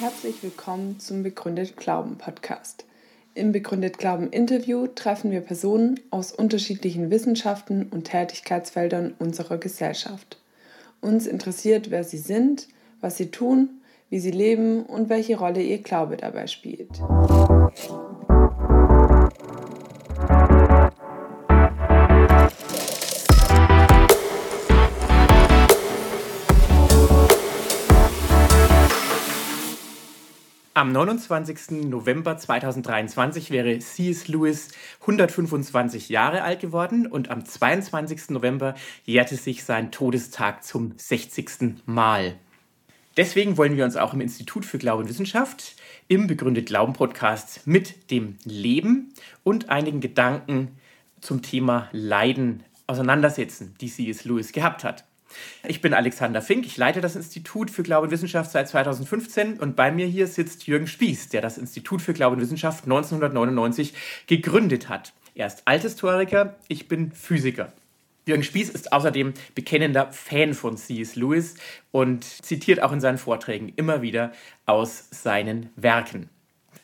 Herzlich willkommen zum Begründet Glauben Podcast. Im Begründet Glauben Interview treffen wir Personen aus unterschiedlichen Wissenschaften und Tätigkeitsfeldern unserer Gesellschaft. Uns interessiert, wer sie sind, was sie tun, wie sie leben und welche Rolle ihr Glaube dabei spielt. Am 29. November 2023 wäre C.S. Lewis 125 Jahre alt geworden und am 22. November jährte sich sein Todestag zum 60. Mal. Deswegen wollen wir uns auch im Institut für Glaube und Wissenschaft im Begründet Glauben Podcast mit dem Leben und einigen Gedanken zum Thema Leiden auseinandersetzen, die C.S. Lewis gehabt hat. Ich bin Alexander Fink, ich leite das Institut für Glaube und Wissenschaft seit 2015 und bei mir hier sitzt Jürgen Spieß, der das Institut für Glaube und Wissenschaft 1999 gegründet hat. Er ist Althistoriker, ich bin Physiker. Jürgen Spieß ist außerdem bekennender Fan von C.S. Lewis und zitiert auch in seinen Vorträgen immer wieder aus seinen Werken.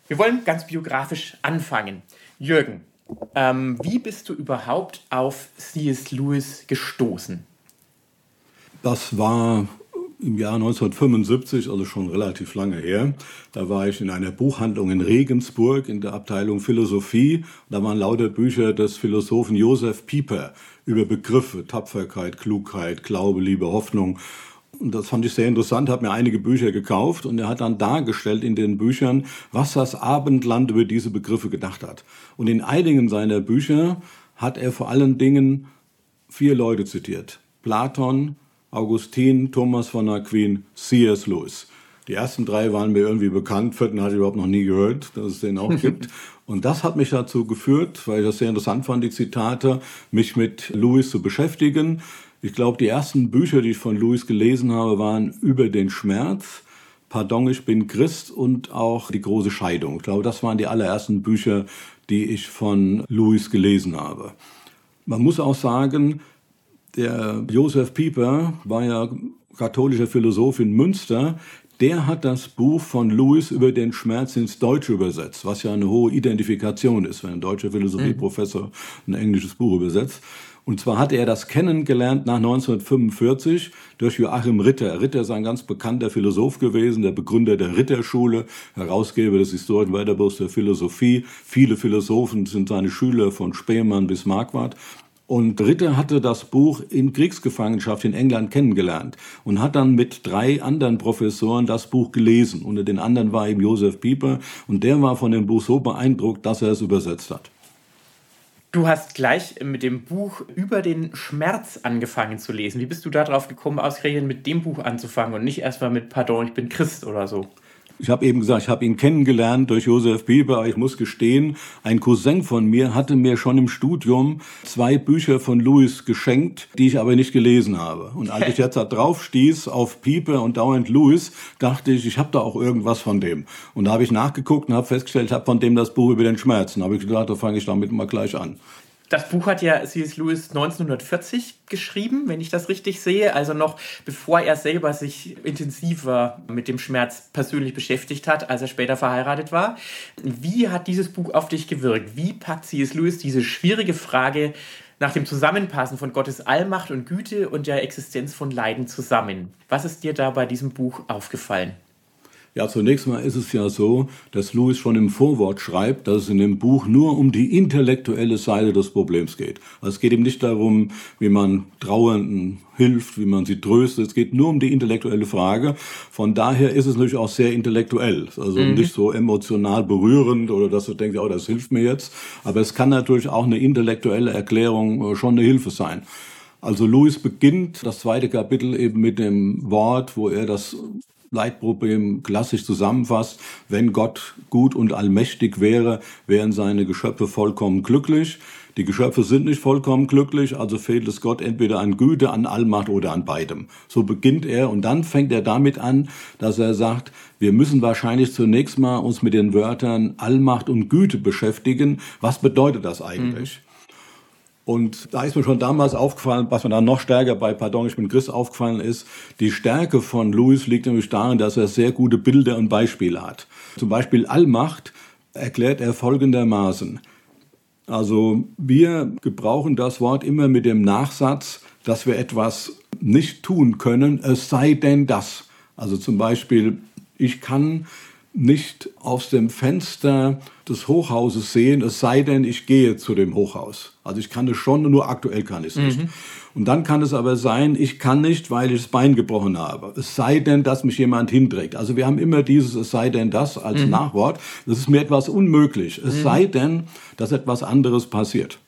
Wir wollen ganz biografisch anfangen. Jürgen, ähm, wie bist du überhaupt auf C.S. Lewis gestoßen? Das war im Jahr 1975, also schon relativ lange her. Da war ich in einer Buchhandlung in Regensburg in der Abteilung Philosophie. Da waren lauter Bücher des Philosophen Josef Pieper über Begriffe, Tapferkeit, Klugheit, Glaube, Liebe, Hoffnung. Und das fand ich sehr interessant, habe mir einige Bücher gekauft und er hat dann dargestellt in den Büchern, was das Abendland über diese Begriffe gedacht hat. Und in einigen seiner Bücher hat er vor allen Dingen vier Leute zitiert. Platon, Augustin, Thomas von Aquin, C.S. Lewis. Die ersten drei waren mir irgendwie bekannt, vierten hatte ich überhaupt noch nie gehört, dass es den auch gibt. Und das hat mich dazu geführt, weil ich das sehr interessant fand, die Zitate, mich mit Lewis zu beschäftigen. Ich glaube, die ersten Bücher, die ich von Lewis gelesen habe, waren über den Schmerz, Pardon, ich bin Christ und auch die große Scheidung. Ich glaube, das waren die allerersten Bücher, die ich von Lewis gelesen habe. Man muss auch sagen, der Josef Pieper war ja katholischer Philosoph in Münster. Der hat das Buch von Lewis über den Schmerz ins Deutsche übersetzt, was ja eine hohe Identifikation ist, wenn ein deutscher Philosophieprofessor ein englisches Buch übersetzt. Und zwar hatte er das kennengelernt nach 1945 durch Joachim Ritter. Ritter ist ein ganz bekannter Philosoph gewesen, der Begründer der Ritterschule, Herausgeber des historischen Weiterbuchs der Philosophie. Viele Philosophen sind seine Schüler von Spemann bis Marquardt. Und Ritter hatte das Buch in Kriegsgefangenschaft in England kennengelernt und hat dann mit drei anderen Professoren das Buch gelesen. Unter den anderen war eben Josef Pieper und der war von dem Buch so beeindruckt, dass er es übersetzt hat. Du hast gleich mit dem Buch über den Schmerz angefangen zu lesen. Wie bist du darauf gekommen, ausgerechnet mit dem Buch anzufangen und nicht erstmal mit Pardon, ich bin Christ oder so? Ich habe eben gesagt, ich habe ihn kennengelernt durch Josef Bieber. Ich muss gestehen, ein Cousin von mir hatte mir schon im Studium zwei Bücher von Louis geschenkt, die ich aber nicht gelesen habe. Und als ich jetzt da drauf stieß auf Pieper und dauernd Louis, dachte ich, ich habe da auch irgendwas von dem. Und da habe ich nachgeguckt und habe festgestellt, ich habe von dem das Buch über den Schmerzen. Da habe ich gedacht, da fange ich damit mal gleich an. Das Buch hat ja C.S. Lewis 1940 geschrieben, wenn ich das richtig sehe, also noch bevor er selber sich intensiver mit dem Schmerz persönlich beschäftigt hat, als er später verheiratet war. Wie hat dieses Buch auf dich gewirkt? Wie packt C.S. Lewis diese schwierige Frage nach dem Zusammenpassen von Gottes Allmacht und Güte und der Existenz von Leiden zusammen? Was ist dir da bei diesem Buch aufgefallen? Ja, zunächst mal ist es ja so, dass Lewis schon im Vorwort schreibt, dass es in dem Buch nur um die intellektuelle Seite des Problems geht. Also es geht ihm nicht darum, wie man Trauernden hilft, wie man sie tröstet. Es geht nur um die intellektuelle Frage. Von daher ist es natürlich auch sehr intellektuell. Also mhm. nicht so emotional berührend oder dass du denkst, oh, das hilft mir jetzt. Aber es kann natürlich auch eine intellektuelle Erklärung äh, schon eine Hilfe sein. Also Louis beginnt das zweite Kapitel eben mit dem Wort, wo er das Leitproblem klassisch zusammenfasst. Wenn Gott gut und allmächtig wäre, wären seine Geschöpfe vollkommen glücklich. Die Geschöpfe sind nicht vollkommen glücklich, also fehlt es Gott entweder an Güte, an Allmacht oder an beidem. So beginnt er und dann fängt er damit an, dass er sagt, wir müssen wahrscheinlich zunächst mal uns mit den Wörtern Allmacht und Güte beschäftigen. Was bedeutet das eigentlich? Mhm. Und da ist mir schon damals aufgefallen, was mir dann noch stärker bei Pardon, ich bin Christ aufgefallen ist, die Stärke von Louis liegt nämlich darin, dass er sehr gute Bilder und Beispiele hat. Zum Beispiel Allmacht erklärt er folgendermaßen. Also wir gebrauchen das Wort immer mit dem Nachsatz, dass wir etwas nicht tun können, es sei denn das. Also zum Beispiel, ich kann nicht aus dem Fenster des Hochhauses sehen, es sei denn, ich gehe zu dem Hochhaus. Also ich kann es schon, nur aktuell kann ich es nicht. Mhm. Und dann kann es aber sein, ich kann nicht, weil ich das Bein gebrochen habe. Es sei denn, dass mich jemand hinträgt. Also wir haben immer dieses es sei denn das als mhm. Nachwort. Das ist mir etwas unmöglich. Es mhm. sei denn, dass etwas anderes passiert.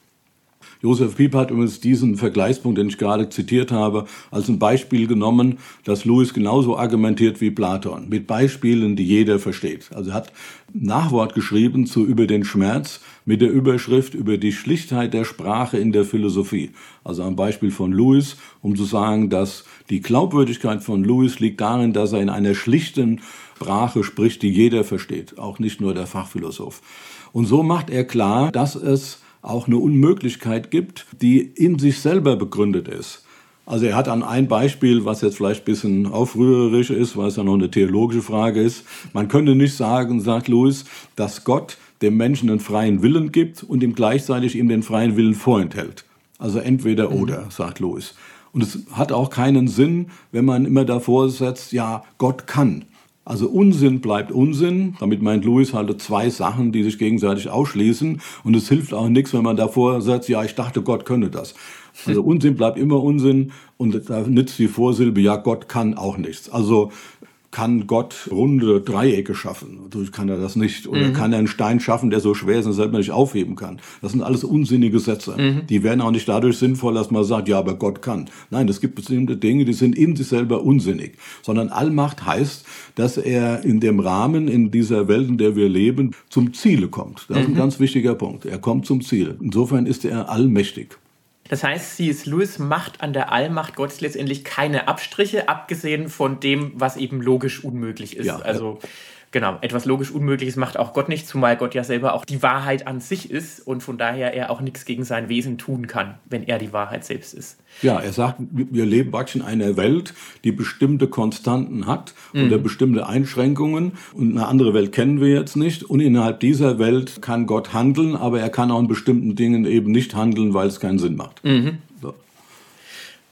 Josef Pieper hat übrigens diesen Vergleichspunkt, den ich gerade zitiert habe, als ein Beispiel genommen, dass Lewis genauso argumentiert wie Platon, mit Beispielen, die jeder versteht. Also er hat Nachwort geschrieben zu über den Schmerz mit der Überschrift über die Schlichtheit der Sprache in der Philosophie. Also ein Beispiel von Lewis, um zu sagen, dass die Glaubwürdigkeit von Lewis liegt darin, dass er in einer schlichten Sprache spricht, die jeder versteht, auch nicht nur der Fachphilosoph. Und so macht er klar, dass es auch eine Unmöglichkeit gibt, die in sich selber begründet ist. Also er hat an ein Beispiel, was jetzt vielleicht ein bisschen aufrührerisch ist, weil es ja noch eine theologische Frage ist. Man könnte nicht sagen, sagt Louis, dass Gott dem Menschen einen freien Willen gibt und ihm gleichzeitig ihm den freien Willen vorenthält. Also entweder mhm. oder, sagt Louis. Und es hat auch keinen Sinn, wenn man immer davor setzt, ja, Gott kann. Also Unsinn bleibt Unsinn. Damit meint Louis halt zwei Sachen, die sich gegenseitig ausschließen. Und es hilft auch nichts, wenn man davor sagt, ja, ich dachte, Gott könne das. Also Unsinn bleibt immer Unsinn und da nützt die Vorsilbe, ja, Gott kann auch nichts. Also kann Gott runde Dreiecke schaffen. Dadurch kann er das nicht. Oder mhm. kann er einen Stein schaffen, der so schwer ist, dass er nicht aufheben kann. Das sind alles unsinnige Sätze. Mhm. Die werden auch nicht dadurch sinnvoll, dass man sagt, ja, aber Gott kann. Nein, es gibt bestimmte Dinge, die sind in sich selber unsinnig. Sondern Allmacht heißt, dass er in dem Rahmen, in dieser Welt, in der wir leben, zum Ziele kommt. Das ist ein mhm. ganz wichtiger Punkt. Er kommt zum Ziel. Insofern ist er allmächtig. Das heißt, C.S. Lewis macht an der Allmacht Gottes letztendlich keine Abstriche, abgesehen von dem, was eben logisch unmöglich ist. Ja, also ja. Genau, etwas logisch Unmögliches macht auch Gott nicht, zumal Gott ja selber auch die Wahrheit an sich ist und von daher er auch nichts gegen sein Wesen tun kann, wenn er die Wahrheit selbst ist. Ja, er sagt, wir leben praktisch in einer Welt, die bestimmte Konstanten hat mhm. oder bestimmte Einschränkungen und eine andere Welt kennen wir jetzt nicht und innerhalb dieser Welt kann Gott handeln, aber er kann auch in bestimmten Dingen eben nicht handeln, weil es keinen Sinn macht. Mhm.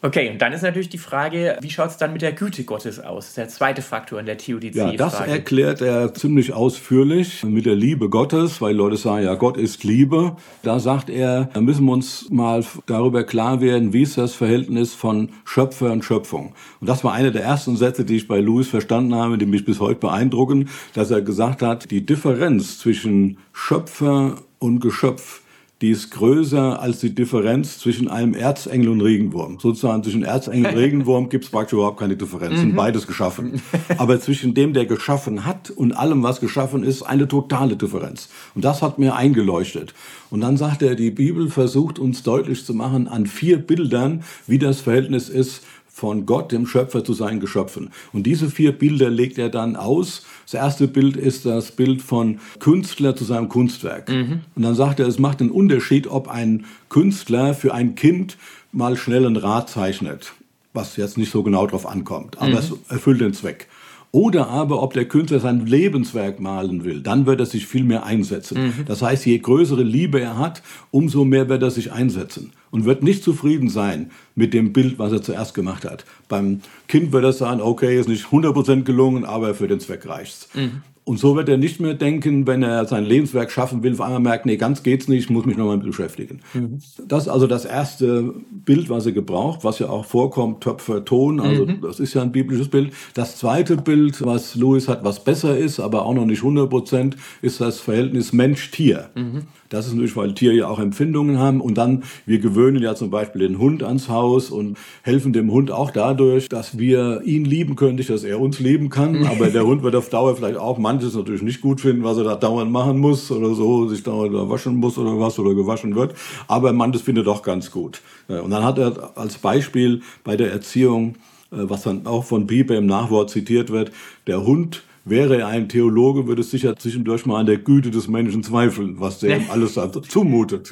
Okay, und dann ist natürlich die Frage, wie schaut es dann mit der Güte Gottes aus? Der zweite Faktor in der Theodizee. Ja, das erklärt er ziemlich ausführlich mit der Liebe Gottes, weil Leute sagen, ja, Gott ist Liebe. Da sagt er, da müssen wir uns mal darüber klar werden, wie ist das Verhältnis von Schöpfer und Schöpfung. Und das war einer der ersten Sätze, die ich bei Louis verstanden habe, die mich bis heute beeindrucken, dass er gesagt hat, die Differenz zwischen Schöpfer und Geschöpf die ist größer als die Differenz zwischen einem Erzengel und Regenwurm. Sozusagen zwischen Erzengel und Regenwurm gibt es praktisch überhaupt keine Differenz. Sind mhm. beides geschaffen. Aber zwischen dem, der geschaffen hat und allem, was geschaffen ist, eine totale Differenz. Und das hat mir eingeleuchtet. Und dann sagt er, die Bibel versucht uns deutlich zu machen an vier Bildern, wie das Verhältnis ist von Gott, dem Schöpfer, zu seinen Geschöpfen. Und diese vier Bilder legt er dann aus. Das erste Bild ist das Bild von Künstler zu seinem Kunstwerk. Mhm. Und dann sagt er, es macht einen Unterschied, ob ein Künstler für ein Kind mal schnell ein Rad zeichnet, was jetzt nicht so genau drauf ankommt, aber mhm. es erfüllt den Zweck. Oder aber, ob der Künstler sein Lebenswerk malen will, dann wird er sich viel mehr einsetzen. Mhm. Das heißt, je größere Liebe er hat, umso mehr wird er sich einsetzen und wird nicht zufrieden sein mit dem Bild, was er zuerst gemacht hat. Beim Kind wird er sagen, okay, ist nicht 100% gelungen, aber für den Zweck reicht's. Mhm. Und so wird er nicht mehr denken, wenn er sein Lebenswerk schaffen will, auf einmal merkt, nee, ganz geht's nicht, ich muss mich nochmal beschäftigen. Mhm. Das ist also das erste Bild, was er gebraucht, was ja auch vorkommt, Töpfer, Ton, also mhm. das ist ja ein biblisches Bild. Das zweite Bild, was Louis hat, was besser ist, aber auch noch nicht 100 Prozent, ist das Verhältnis Mensch-Tier. Mhm. Das ist natürlich, weil Tiere ja auch Empfindungen haben. Und dann, wir gewöhnen ja zum Beispiel den Hund ans Haus und helfen dem Hund auch dadurch, dass wir ihn lieben können, nicht, dass er uns lieben kann. Aber der Hund wird auf Dauer vielleicht auch manches natürlich nicht gut finden, was er da dauernd machen muss oder so, sich dauernd waschen muss oder was oder gewaschen wird. Aber manches findet er doch ganz gut. Und dann hat er als Beispiel bei der Erziehung, äh, was dann auch von Pieper im Nachwort zitiert wird, der Hund Wäre er ein Theologe, würde es sicher zwischendurch mal an der Güte des Menschen zweifeln, was der ihm alles zumutet.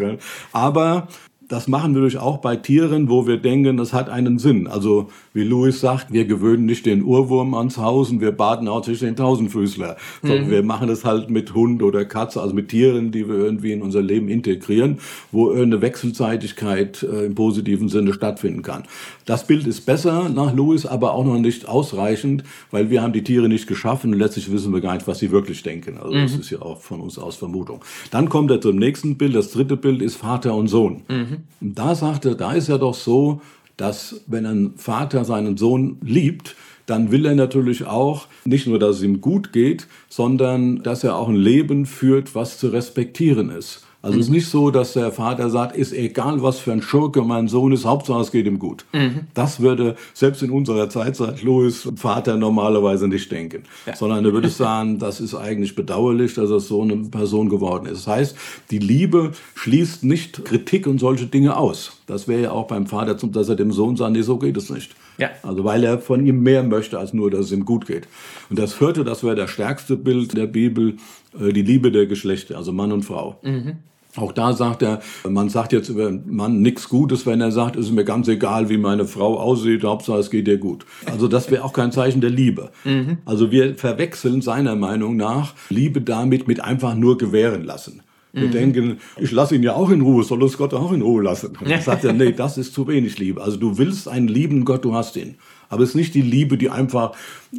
Aber das machen wir durch auch bei Tieren, wo wir denken, das hat einen Sinn. Also wie Louis sagt, wir gewöhnen nicht den Urwurm ans Haus und wir baden auch nicht den Tausendfüßler, sondern mhm. wir machen es halt mit Hund oder Katze, also mit Tieren, die wir irgendwie in unser Leben integrieren, wo eine Wechselseitigkeit äh, im positiven Sinne stattfinden kann. Das Bild ist besser nach Louis, aber auch noch nicht ausreichend, weil wir haben die Tiere nicht geschaffen und letztlich wissen wir gar nicht, was sie wirklich denken. Also mhm. das ist ja auch von uns aus Vermutung. Dann kommt er zum nächsten Bild. Das dritte Bild ist Vater und Sohn. Mhm. Und da sagt da ist ja doch so, dass wenn ein Vater seinen Sohn liebt, dann will er natürlich auch nicht nur, dass es ihm gut geht, sondern dass er auch ein Leben führt, was zu respektieren ist. Also mhm. es ist nicht so, dass der Vater sagt, ist egal, was für ein Schurke mein Sohn ist, Hauptsache es geht ihm gut. Mhm. Das würde selbst in unserer Zeit, sagt Louis, Vater normalerweise nicht denken. Ja. Sondern er würde sagen, das ist eigentlich bedauerlich, dass er so eine Person geworden ist. Das heißt, die Liebe schließt nicht Kritik und solche Dinge aus. Das wäre ja auch beim Vater, dass er dem Sohn sagt, nee, so geht es nicht. Ja. Also weil er von ihm mehr möchte, als nur, dass es ihm gut geht. Und das vierte, das wäre das stärkste Bild der Bibel, äh, die Liebe der Geschlechter, also Mann und Frau. Mhm. Auch da sagt er, man sagt jetzt über einen Mann nichts Gutes, wenn er sagt, es ist mir ganz egal, wie meine Frau aussieht, Hauptsache es geht ihr gut. Also das wäre auch kein Zeichen der Liebe. Mhm. Also wir verwechseln seiner Meinung nach Liebe damit mit einfach nur gewähren lassen. Wir mhm. denken, ich lasse ihn ja auch in Ruhe, soll uns Gott auch in Ruhe lassen. Und dann sagt er, nee, das ist zu wenig Liebe. Also du willst einen lieben Gott, du hast ihn. Aber es ist nicht die Liebe, die einfach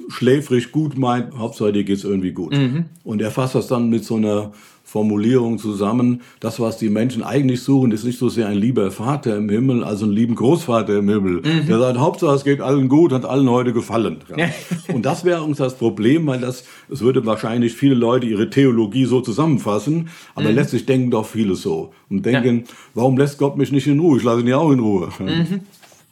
schläfrig gut meint, Hauptsache dir geht's irgendwie gut. Mhm. Und er fasst das dann mit so einer Formulierung zusammen. Das, was die Menschen eigentlich suchen, ist nicht so sehr ein lieber Vater im Himmel, als ein lieben Großvater im Himmel. Mhm. Der sagt, Hauptsache es geht allen gut, hat allen heute gefallen. Ja. Und das wäre uns das Problem, weil das, es würde wahrscheinlich viele Leute ihre Theologie so zusammenfassen, aber mhm. letztlich denken doch viele so. Und denken, ja. warum lässt Gott mich nicht in Ruhe? Ich lasse ihn ja auch in Ruhe. Mhm.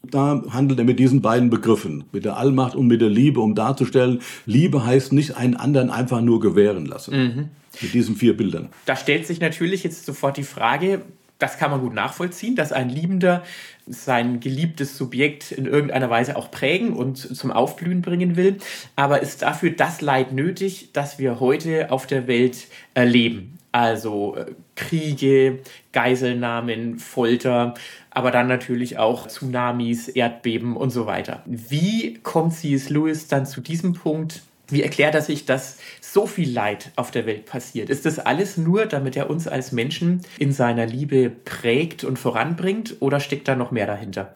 Da handelt er mit diesen beiden Begriffen, mit der Allmacht und mit der Liebe, um darzustellen, Liebe heißt nicht einen anderen einfach nur gewähren lassen. Mhm. Mit diesen vier Bildern. Da stellt sich natürlich jetzt sofort die Frage, das kann man gut nachvollziehen, dass ein Liebender sein geliebtes Subjekt in irgendeiner Weise auch prägen und zum Aufblühen bringen will. Aber ist dafür das Leid nötig, das wir heute auf der Welt erleben? Also äh, Kriege, Geiselnahmen, Folter, aber dann natürlich auch Tsunamis, Erdbeben und so weiter. Wie kommt C.S. Lewis dann zu diesem Punkt? Wie erklärt er sich, dass so viel Leid auf der Welt passiert? Ist das alles nur, damit er uns als Menschen in seiner Liebe prägt und voranbringt oder steckt da noch mehr dahinter?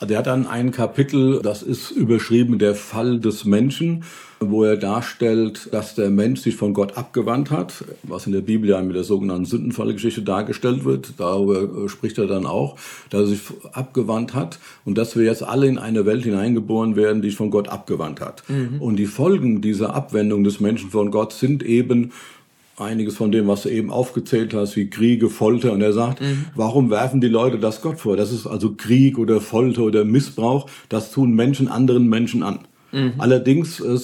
Der hat dann ein Kapitel, das ist überschrieben Der Fall des Menschen, wo er darstellt, dass der Mensch sich von Gott abgewandt hat, was in der Bibel ja mit der sogenannten Sündenfallgeschichte dargestellt wird. Darüber äh, spricht er dann auch, dass er sich abgewandt hat und dass wir jetzt alle in eine Welt hineingeboren werden, die sich von Gott abgewandt hat. Mhm. Und die Folgen dieser Abwendung des Menschen von Gott sind eben einiges von dem, was du eben aufgezählt hast, wie Kriege, Folter. Und er sagt, mhm. warum werfen die Leute das Gott vor? Das ist also Krieg oder Folter oder Missbrauch. Das tun Menschen anderen Menschen an. Mhm. Allerdings äh,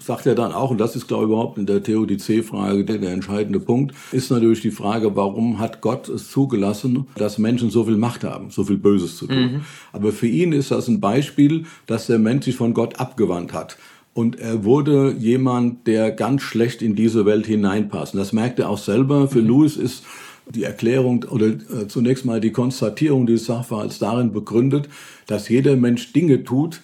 sagt er dann auch, und das ist, glaube ich, überhaupt in der Theodizee-Frage der, der entscheidende Punkt, ist natürlich die Frage, warum hat Gott es zugelassen, dass Menschen so viel Macht haben, so viel Böses zu tun. Mhm. Aber für ihn ist das ein Beispiel, dass der Mensch sich von Gott abgewandt hat. Und er wurde jemand, der ganz schlecht in diese Welt hineinpasst. Und das merkt er auch selber. Für mhm. Louis ist die Erklärung oder äh, zunächst mal die Konstatierung dieses Sachverhalts darin begründet, dass jeder Mensch Dinge tut,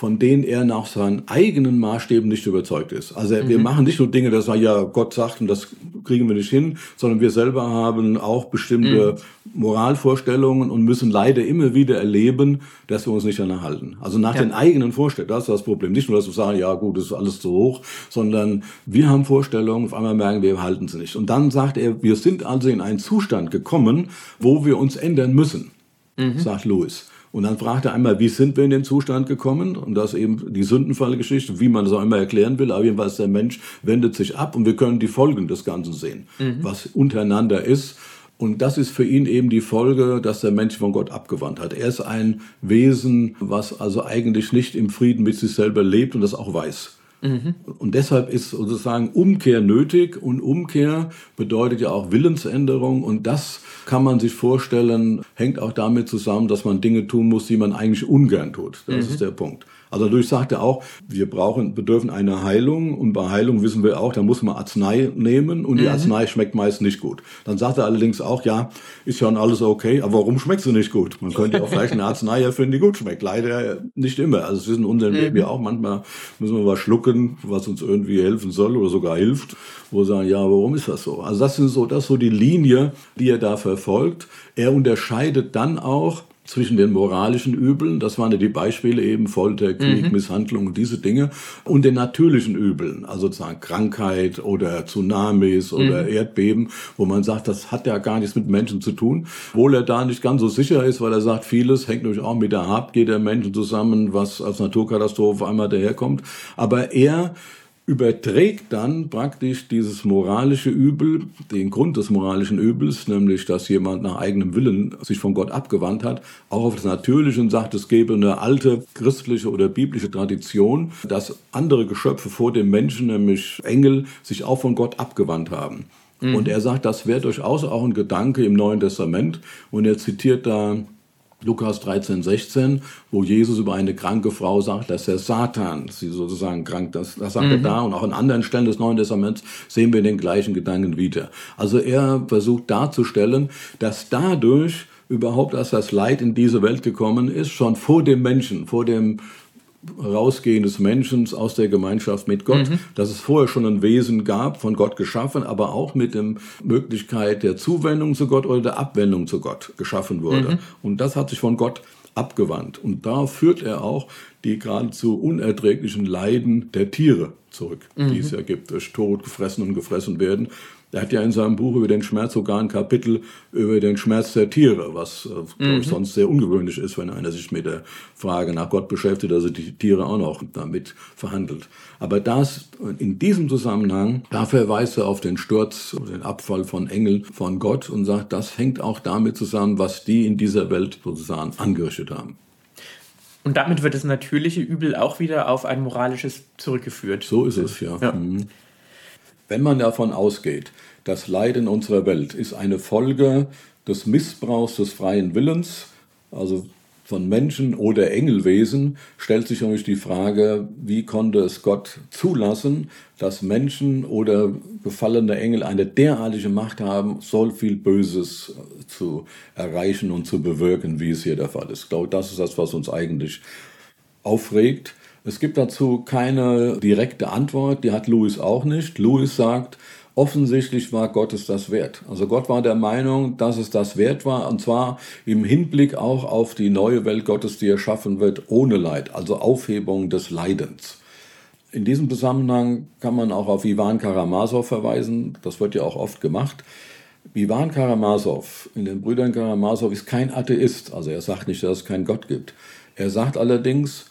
von denen er nach seinen eigenen Maßstäben nicht überzeugt ist. Also mhm. wir machen nicht nur Dinge, das war ja Gott sagt und das kriegen wir nicht hin, sondern wir selber haben auch bestimmte mhm. Moralvorstellungen und müssen leider immer wieder erleben, dass wir uns nicht danach halten. Also nach ja. den eigenen Vorstellungen, das ist das Problem. Nicht nur, dass wir sagen, ja gut, das ist alles zu hoch, sondern wir haben Vorstellungen, auf einmal merken wir, wir halten sie nicht. Und dann sagt er, wir sind also in einen Zustand gekommen, wo wir uns ändern müssen, mhm. sagt Louis. Und dann fragt er einmal, wie sind wir in den Zustand gekommen? Und das ist eben die Sündenfallgeschichte, wie man das auch immer erklären will. Aber jedenfalls der Mensch wendet sich ab und wir können die Folgen des Ganzen sehen, mhm. was untereinander ist. Und das ist für ihn eben die Folge, dass der Mensch von Gott abgewandt hat. Er ist ein Wesen, was also eigentlich nicht im Frieden mit sich selber lebt und das auch weiß. Mhm. Und deshalb ist sozusagen Umkehr nötig und Umkehr bedeutet ja auch Willensänderung und das kann man sich vorstellen, hängt auch damit zusammen, dass man Dinge tun muss, die man eigentlich ungern tut. Das mhm. ist der Punkt. Also dadurch sagt er auch, wir brauchen, bedürfen einer Heilung und bei Heilung wissen wir auch, da muss man Arznei nehmen und die mhm. Arznei schmeckt meist nicht gut. Dann sagt er allerdings auch, ja, ist ja alles okay, aber warum schmeckt sie nicht gut? Man könnte auch vielleicht eine Arznei erfinden, die gut schmeckt. Leider nicht immer. Also es ist in unserem Leben ja auch manchmal müssen wir was schlucken, was uns irgendwie helfen soll oder sogar hilft, wo wir sagen, ja, warum ist das so? Also das ist so, das ist so die Linie, die er da verfolgt. Er unterscheidet dann auch zwischen den moralischen Übeln, das waren ja die Beispiele eben Folter, Krieg, mhm. Misshandlung und diese Dinge, und den natürlichen Übeln, also sozusagen Krankheit oder Tsunamis oder mhm. Erdbeben, wo man sagt, das hat ja gar nichts mit Menschen zu tun, obwohl er da nicht ganz so sicher ist, weil er sagt, vieles hängt natürlich auch mit der Habgier der Menschen zusammen, was als Naturkatastrophe einmal daherkommt, aber er überträgt dann praktisch dieses moralische Übel, den Grund des moralischen Übels, nämlich dass jemand nach eigenem Willen sich von Gott abgewandt hat, auch auf das Natürliche und sagt, es gäbe eine alte christliche oder biblische Tradition, dass andere Geschöpfe vor dem Menschen, nämlich Engel, sich auch von Gott abgewandt haben. Mhm. Und er sagt, das wäre durchaus auch ein Gedanke im Neuen Testament. Und er zitiert da Lukas 13, 16, wo Jesus über eine kranke Frau sagt, dass der Satan sie sozusagen krank, das, das sagt mhm. er da und auch an anderen Stellen des Neuen Testaments sehen wir den gleichen Gedanken wieder. Also er versucht darzustellen, dass dadurch überhaupt erst das Leid in diese Welt gekommen ist, schon vor dem Menschen, vor dem Rausgehen des Menschen aus der Gemeinschaft mit Gott, mhm. dass es vorher schon ein Wesen gab, von Gott geschaffen, aber auch mit der Möglichkeit der Zuwendung zu Gott oder der Abwendung zu Gott geschaffen wurde. Mhm. Und das hat sich von Gott abgewandt. Und da führt er auch die geradezu unerträglichen Leiden der Tiere zurück, mhm. die es ja gibt, durch Tod gefressen und gefressen werden. Er hat ja in seinem Buch über den Schmerz sogar ein Kapitel über den Schmerz der Tiere, was, äh, glaube ich, mhm. sonst sehr ungewöhnlich ist, wenn einer sich mit der Frage nach Gott beschäftigt, also die Tiere auch noch damit verhandelt. Aber das, in diesem Zusammenhang, da verweist er auf den Sturz, den Abfall von Engeln von Gott und sagt, das hängt auch damit zusammen, was die in dieser Welt sozusagen angerichtet haben. Und damit wird das natürliche Übel auch wieder auf ein moralisches zurückgeführt. So ist es, ja. ja. Mhm. Wenn man davon ausgeht, das Leiden unserer Welt ist eine Folge des Missbrauchs des freien Willens, also von Menschen oder Engelwesen, stellt sich nämlich die Frage, wie konnte es Gott zulassen, dass Menschen oder gefallene Engel eine derartige Macht haben, so viel Böses zu erreichen und zu bewirken, wie es hier der Fall ist. Ich glaube, das ist das, was uns eigentlich aufregt. Es gibt dazu keine direkte Antwort, die hat Louis auch nicht. Louis sagt, offensichtlich war Gott es das wert. Also Gott war der Meinung, dass es das wert war, und zwar im Hinblick auch auf die neue Welt Gottes, die erschaffen wird, ohne Leid, also Aufhebung des Leidens. In diesem Zusammenhang kann man auch auf Ivan Karamasow verweisen, das wird ja auch oft gemacht. Ivan Karamasow in den Brüdern Karamasow ist kein Atheist, also er sagt nicht, dass es keinen Gott gibt. Er sagt allerdings,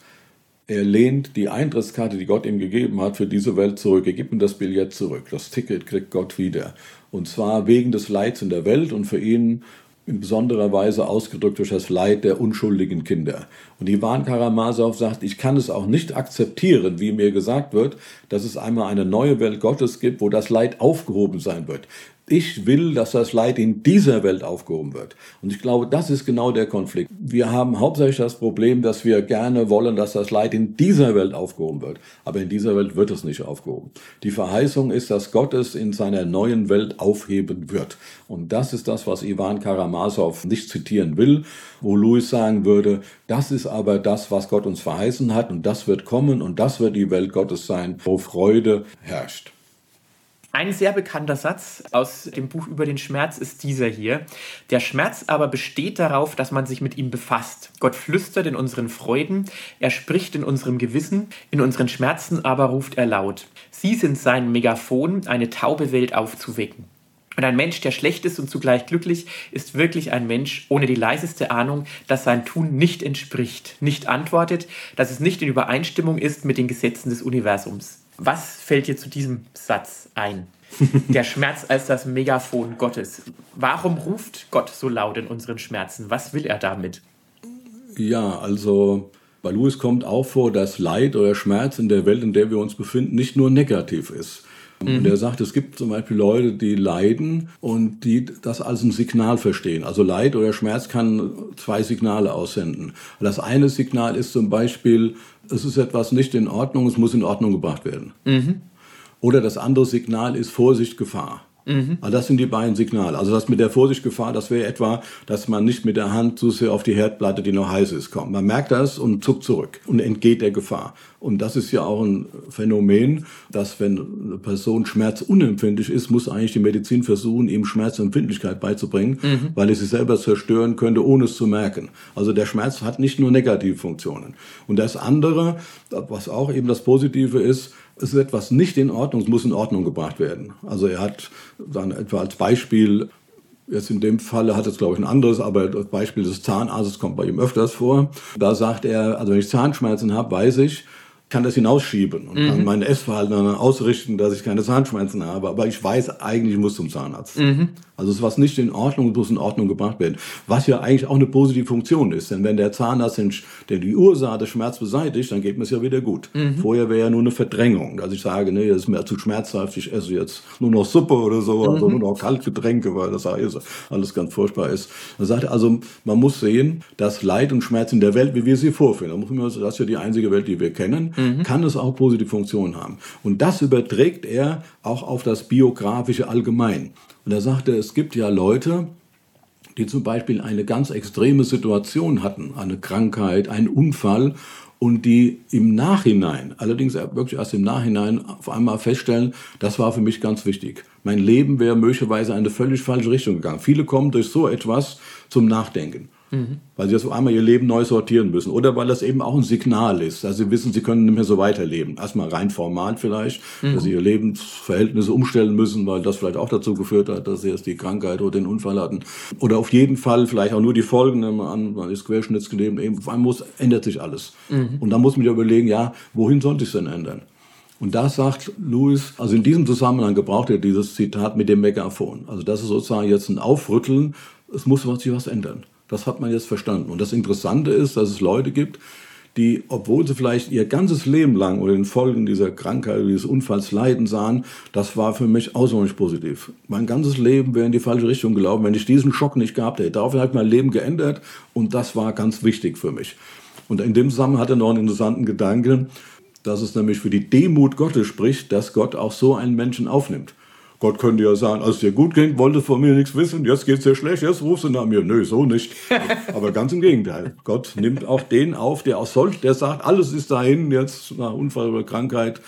er lehnt die Eintrittskarte, die Gott ihm gegeben hat, für diese Welt zurück. Er gibt ihm das Billett zurück. Das Ticket kriegt Gott wieder. Und zwar wegen des Leids in der Welt und für ihn in besonderer Weise ausgedrückt durch das Leid der unschuldigen Kinder. Und Ivan Karamasow sagt, ich kann es auch nicht akzeptieren, wie mir gesagt wird, dass es einmal eine neue Welt Gottes gibt, wo das Leid aufgehoben sein wird. Ich will, dass das Leid in dieser Welt aufgehoben wird. Und ich glaube, das ist genau der Konflikt. Wir haben hauptsächlich das Problem, dass wir gerne wollen, dass das Leid in dieser Welt aufgehoben wird. Aber in dieser Welt wird es nicht aufgehoben. Die Verheißung ist, dass Gott es in seiner neuen Welt aufheben wird. Und das ist das, was Ivan Karamasow nicht zitieren will, wo Louis sagen würde, das ist aber das, was Gott uns verheißen hat und das wird kommen und das wird die Welt Gottes sein, wo Freude herrscht. Ein sehr bekannter Satz aus dem Buch über den Schmerz ist dieser hier. Der Schmerz aber besteht darauf, dass man sich mit ihm befasst. Gott flüstert in unseren Freuden, er spricht in unserem Gewissen, in unseren Schmerzen aber ruft er laut. Sie sind sein Megafon, eine taube Welt aufzuwecken. Und ein Mensch, der schlecht ist und zugleich glücklich, ist wirklich ein Mensch ohne die leiseste Ahnung, dass sein Tun nicht entspricht, nicht antwortet, dass es nicht in Übereinstimmung ist mit den Gesetzen des Universums. Was fällt dir zu diesem Satz ein? Der Schmerz als das Megafon Gottes. Warum ruft Gott so laut in unseren Schmerzen? Was will er damit? Ja, also bei Louis kommt auch vor, dass Leid oder Schmerz in der Welt, in der wir uns befinden, nicht nur negativ ist. Mhm. Und er sagt, es gibt zum Beispiel Leute, die leiden und die das als ein Signal verstehen. Also Leid oder Schmerz kann zwei Signale aussenden. Das eine Signal ist zum Beispiel, es ist etwas nicht in Ordnung, es muss in Ordnung gebracht werden. Mhm. Oder das andere Signal ist Vorsicht, Gefahr. Mhm. Also das sind die beiden Signale. Also das mit der Vorsicht, Gefahr, das wäre etwa, dass man nicht mit der Hand zu sehr auf die Herdplatte, die noch heiß ist, kommt. Man merkt das und zuckt zurück und entgeht der Gefahr. Und das ist ja auch ein Phänomen, dass wenn eine Person schmerzunempfindlich ist, muss eigentlich die Medizin versuchen, ihm Schmerzempfindlichkeit beizubringen, mhm. weil es sich selber zerstören könnte, ohne es zu merken. Also der Schmerz hat nicht nur negative Funktionen. Und das andere, was auch eben das Positive ist, ist etwas nicht in Ordnung, es muss in Ordnung gebracht werden. Also er hat dann etwa als Beispiel Jetzt in dem Falle hat es, glaube ich, ein anderes, aber das Beispiel des Zahnarztes kommt bei ihm öfters vor. Da sagt er, also wenn ich Zahnschmerzen habe, weiß ich, kann das hinausschieben und mhm. kann mein Essverhalten dann ausrichten, dass ich keine Zahnschmerzen habe. Aber ich weiß eigentlich, ich muss zum Zahnarzt. Mhm. Also es ist was nicht in Ordnung, muss in Ordnung gebracht werden. Was ja eigentlich auch eine positive Funktion ist. Denn wenn der Zahnarzt den, der die Ursache des Schmerzes beseitigt, dann geht mir es ja wieder gut. Mhm. Vorher wäre ja nur eine Verdrängung. Dass ich sage, nee, das ist mir zu schmerzhaft, ich esse jetzt nur noch Suppe oder so, also mhm. nur noch Kaltgetränke, weil das alles ganz furchtbar ist. Man sagt also, man muss sehen, dass Leid und Schmerz in der Welt, wie wir sie vorfinden, das ist ja die einzige Welt, die wir kennen, mhm. kann es auch positive Funktionen haben. Und das überträgt er auch auf das biografische allgemein. Und er sagte, es gibt ja Leute, die zum Beispiel eine ganz extreme Situation hatten, eine Krankheit, einen Unfall und die im Nachhinein, allerdings wirklich erst im Nachhinein auf einmal feststellen, das war für mich ganz wichtig. Mein Leben wäre möglicherweise in eine völlig falsche Richtung gegangen. Viele kommen durch so etwas zum Nachdenken. Mhm. Weil sie jetzt auf einmal ihr Leben neu sortieren müssen. Oder weil das eben auch ein Signal ist. Also sie wissen, sie können nicht mehr so weiterleben. Erstmal rein formal vielleicht, mhm. dass sie ihre Lebensverhältnisse umstellen müssen, weil das vielleicht auch dazu geführt hat, dass sie jetzt die Krankheit oder den Unfall hatten. Oder auf jeden Fall vielleicht auch nur die Folgen, man, man ist querschnittsgelähmt, eben auf einmal muss, ändert sich alles. Mhm. Und dann muss man ja überlegen, ja, wohin sollte ich es denn ändern? Und da sagt Louis, also in diesem Zusammenhang gebraucht er dieses Zitat mit dem Megafon. Also das ist sozusagen jetzt ein Aufrütteln, es muss sich was ändern. Das hat man jetzt verstanden. Und das Interessante ist, dass es Leute gibt, die, obwohl sie vielleicht ihr ganzes Leben lang oder den Folgen dieser Krankheit, dieses Unfalls leiden sahen, das war für mich außerordentlich positiv. Mein ganzes Leben wäre in die falsche Richtung gelaufen, wenn ich diesen Schock nicht gehabt hätte. Daraufhin hat mein Leben geändert und das war ganz wichtig für mich. Und in dem Zusammenhang hat er noch einen interessanten Gedanken, dass es nämlich für die Demut Gottes spricht, dass Gott auch so einen Menschen aufnimmt. Gott könnte ja sagen, als es dir gut ging, wollte von mir nichts wissen, jetzt geht es dir schlecht, jetzt rufst du nach mir. Nö, so nicht. Aber ganz im Gegenteil. Gott nimmt auch den auf, der aus solch, der sagt, alles ist dahin, jetzt nach Unfall oder Krankheit.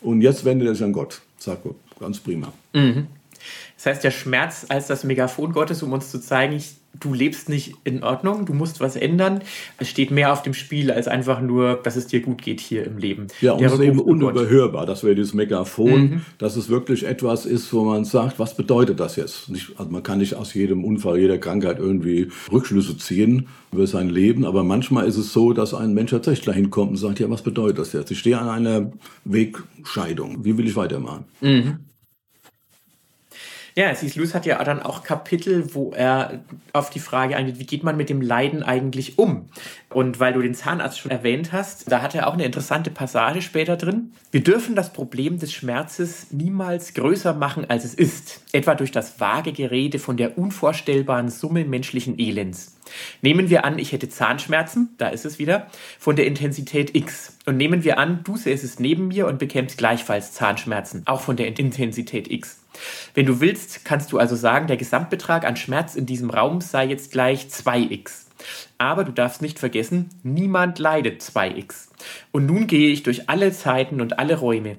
Und jetzt wendet er sich an Gott. Sagt Gott, ganz prima. Mhm. Das heißt, der Schmerz als das Megafon Gottes, um uns zu zeigen, ich du lebst nicht in Ordnung, du musst was ändern. Es steht mehr auf dem Spiel als einfach nur, dass es dir gut geht hier im Leben. Ja, und es ist eben unüberhörbar. Das wäre dieses Megafon, mhm. dass es wirklich etwas ist, wo man sagt, was bedeutet das jetzt? Nicht, also man kann nicht aus jedem Unfall, jeder Krankheit irgendwie Rückschlüsse ziehen über sein Leben, aber manchmal ist es so, dass ein Mensch tatsächlich dahin kommt und sagt, ja, was bedeutet das jetzt? Ich stehe an einer Wegscheidung. Wie will ich weitermachen? Mhm. Ja, C.S. Lewis hat ja dann auch Kapitel, wo er auf die Frage eingeht, wie geht man mit dem Leiden eigentlich um? Und weil du den Zahnarzt schon erwähnt hast, da hat er auch eine interessante Passage später drin. Wir dürfen das Problem des Schmerzes niemals größer machen, als es ist, etwa durch das vage Gerede von der unvorstellbaren Summe menschlichen Elends. Nehmen wir an, ich hätte Zahnschmerzen, da ist es wieder, von der Intensität X. Und nehmen wir an, du säßest neben mir und bekämst gleichfalls Zahnschmerzen, auch von der Intensität X. Wenn du willst, kannst du also sagen, der Gesamtbetrag an Schmerz in diesem Raum sei jetzt gleich 2x. Aber du darfst nicht vergessen, niemand leidet 2x. Und nun gehe ich durch alle Zeiten und alle Räume.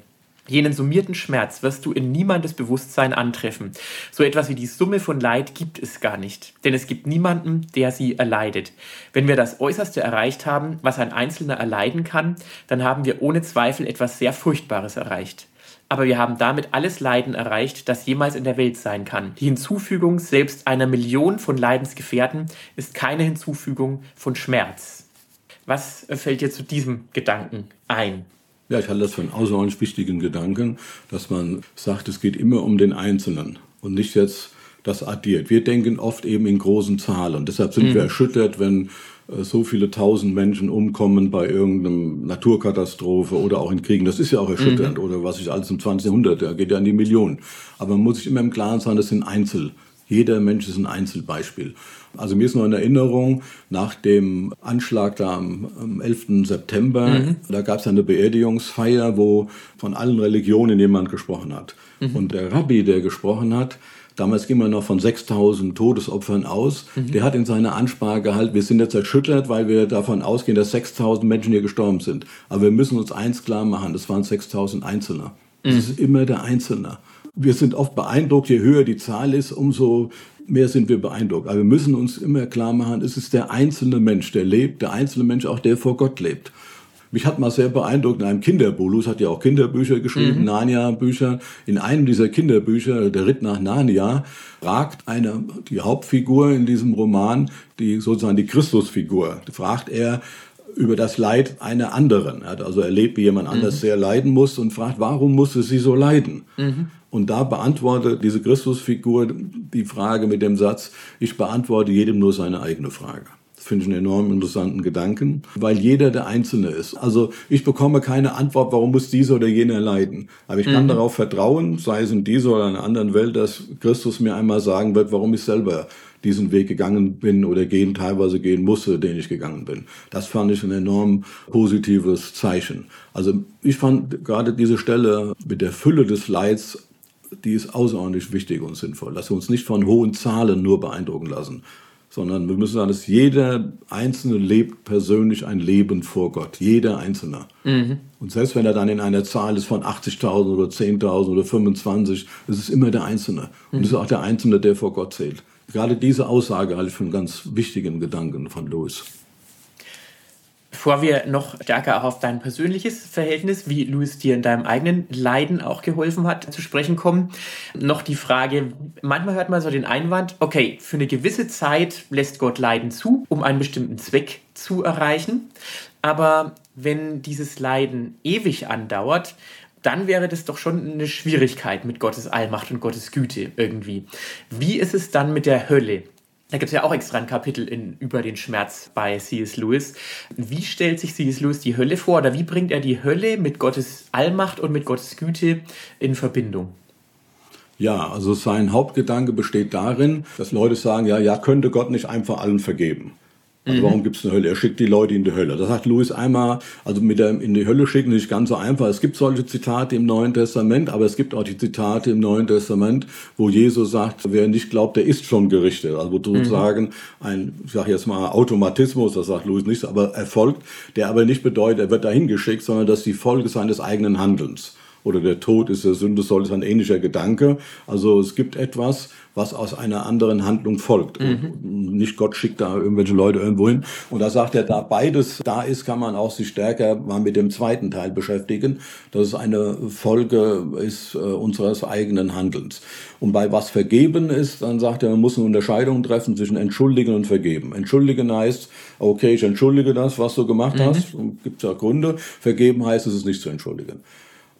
Jenen summierten Schmerz wirst du in niemandes Bewusstsein antreffen. So etwas wie die Summe von Leid gibt es gar nicht, denn es gibt niemanden, der sie erleidet. Wenn wir das Äußerste erreicht haben, was ein Einzelner erleiden kann, dann haben wir ohne Zweifel etwas sehr Furchtbares erreicht. Aber wir haben damit alles Leiden erreicht, das jemals in der Welt sein kann. Die Hinzufügung selbst einer Million von Leidensgefährten ist keine Hinzufügung von Schmerz. Was fällt dir zu diesem Gedanken ein? Ja, ich halte das für einen außerordentlich wichtigen Gedanken, dass man sagt, es geht immer um den Einzelnen und nicht jetzt das addiert. Wir denken oft eben in großen Zahlen. Deshalb sind mhm. wir erschüttert, wenn so viele tausend Menschen umkommen bei irgendeinem Naturkatastrophe oder auch in Kriegen. Das ist ja auch erschütternd. Mhm. Oder was ich alles im 20. Jahrhundert, da geht ja an die Millionen. Aber man muss sich immer im Klaren sein, das sind Einzel. Jeder Mensch ist ein Einzelbeispiel. Also mir ist noch in Erinnerung, nach dem Anschlag da am, am 11. September, mhm. da gab es eine Beerdigungsfeier, wo von allen Religionen jemand gesprochen hat. Mhm. Und der Rabbi, der gesprochen hat, Damals ging man noch von 6000 Todesopfern aus. Mhm. Der hat in seiner Ansprache gehalten, wir sind jetzt erschüttert, weil wir davon ausgehen, dass 6000 Menschen hier gestorben sind. Aber wir müssen uns eins klar machen, das waren 6000 Einzelne. Das mhm. ist immer der Einzelne. Wir sind oft beeindruckt, je höher die Zahl ist, umso mehr sind wir beeindruckt. Aber wir müssen uns immer klar machen, es ist der einzelne Mensch, der lebt, der einzelne Mensch auch, der vor Gott lebt. Mich hat mal sehr beeindruckt in einem Kinderbuch, Luz hat ja auch Kinderbücher geschrieben, mhm. Narnia-Bücher. In einem dieser Kinderbücher, Der Ritt nach Narnia, fragt eine, die Hauptfigur in diesem Roman, die sozusagen die Christusfigur, fragt er, über das Leid einer anderen. Er hat also erlebt, wie jemand anders mhm. sehr leiden muss und fragt, warum musste sie so leiden? Mhm. Und da beantwortet diese Christusfigur die Frage mit dem Satz, ich beantworte jedem nur seine eigene Frage. Finde ich einen enorm interessanten Gedanken, weil jeder der Einzelne ist. Also ich bekomme keine Antwort, warum muss dieser oder jener leiden. Aber ich kann mhm. darauf vertrauen, sei es in dieser oder einer anderen Welt, dass Christus mir einmal sagen wird, warum ich selber diesen Weg gegangen bin oder gehen, teilweise gehen musste, den ich gegangen bin. Das fand ich ein enorm positives Zeichen. Also ich fand gerade diese Stelle mit der Fülle des Leids die ist außerordentlich wichtig und sinnvoll. Lass uns nicht von hohen Zahlen nur beeindrucken lassen, sondern wir müssen sagen, dass jeder Einzelne lebt persönlich ein Leben vor Gott. Jeder Einzelne. Mhm. Und selbst wenn er dann in einer Zahl ist von 80.000 oder 10.000 oder 25, es ist immer der Einzelne. Und es ist auch der Einzelne, der vor Gott zählt. Gerade diese Aussage halte ich für einen ganz wichtigen Gedanken von Louis. Bevor wir noch stärker auch auf dein persönliches Verhältnis, wie Louis dir in deinem eigenen Leiden auch geholfen hat, zu sprechen kommen, noch die Frage, manchmal hört man so den Einwand, okay, für eine gewisse Zeit lässt Gott Leiden zu, um einen bestimmten Zweck zu erreichen. Aber wenn dieses Leiden ewig andauert, dann wäre das doch schon eine Schwierigkeit mit Gottes Allmacht und Gottes Güte irgendwie. Wie ist es dann mit der Hölle? Da gibt es ja auch extra ein Kapitel in, über den Schmerz bei C.S. Lewis. Wie stellt sich C.S. Lewis die Hölle vor oder wie bringt er die Hölle mit Gottes Allmacht und mit Gottes Güte in Verbindung? Ja, also sein Hauptgedanke besteht darin, dass Leute sagen, ja, ja, könnte Gott nicht einfach allen vergeben. Also mhm. warum gibt es eine Hölle? Er schickt die Leute in die Hölle. Das sagt Louis einmal, also mit der in die Hölle schicken ist nicht ganz so einfach. Es gibt solche Zitate im Neuen Testament, aber es gibt auch die Zitate im Neuen Testament, wo Jesus sagt, wer nicht glaubt, der ist schon gerichtet. Also sozusagen mhm. ein, ich sage jetzt mal Automatismus, das sagt Louis nicht, aber erfolgt, der aber nicht bedeutet, er wird dahin geschickt, sondern das ist die Folge seines eigenen Handelns. Oder der Tod ist der Sünde, soll ist ein ähnlicher Gedanke. Also es gibt etwas, was aus einer anderen Handlung folgt. Mhm. Nicht Gott schickt da irgendwelche Leute irgendwo hin. Und da sagt er, da beides da ist, kann man auch sich stärker mal mit dem zweiten Teil beschäftigen, dass es eine Folge ist äh, unseres eigenen Handelns. Und bei was vergeben ist, dann sagt er, man muss eine Unterscheidung treffen zwischen entschuldigen und vergeben. Entschuldigen heißt, okay, ich entschuldige das, was du gemacht mhm. hast. Gibt ja Gründe. Vergeben heißt, es ist nicht zu entschuldigen.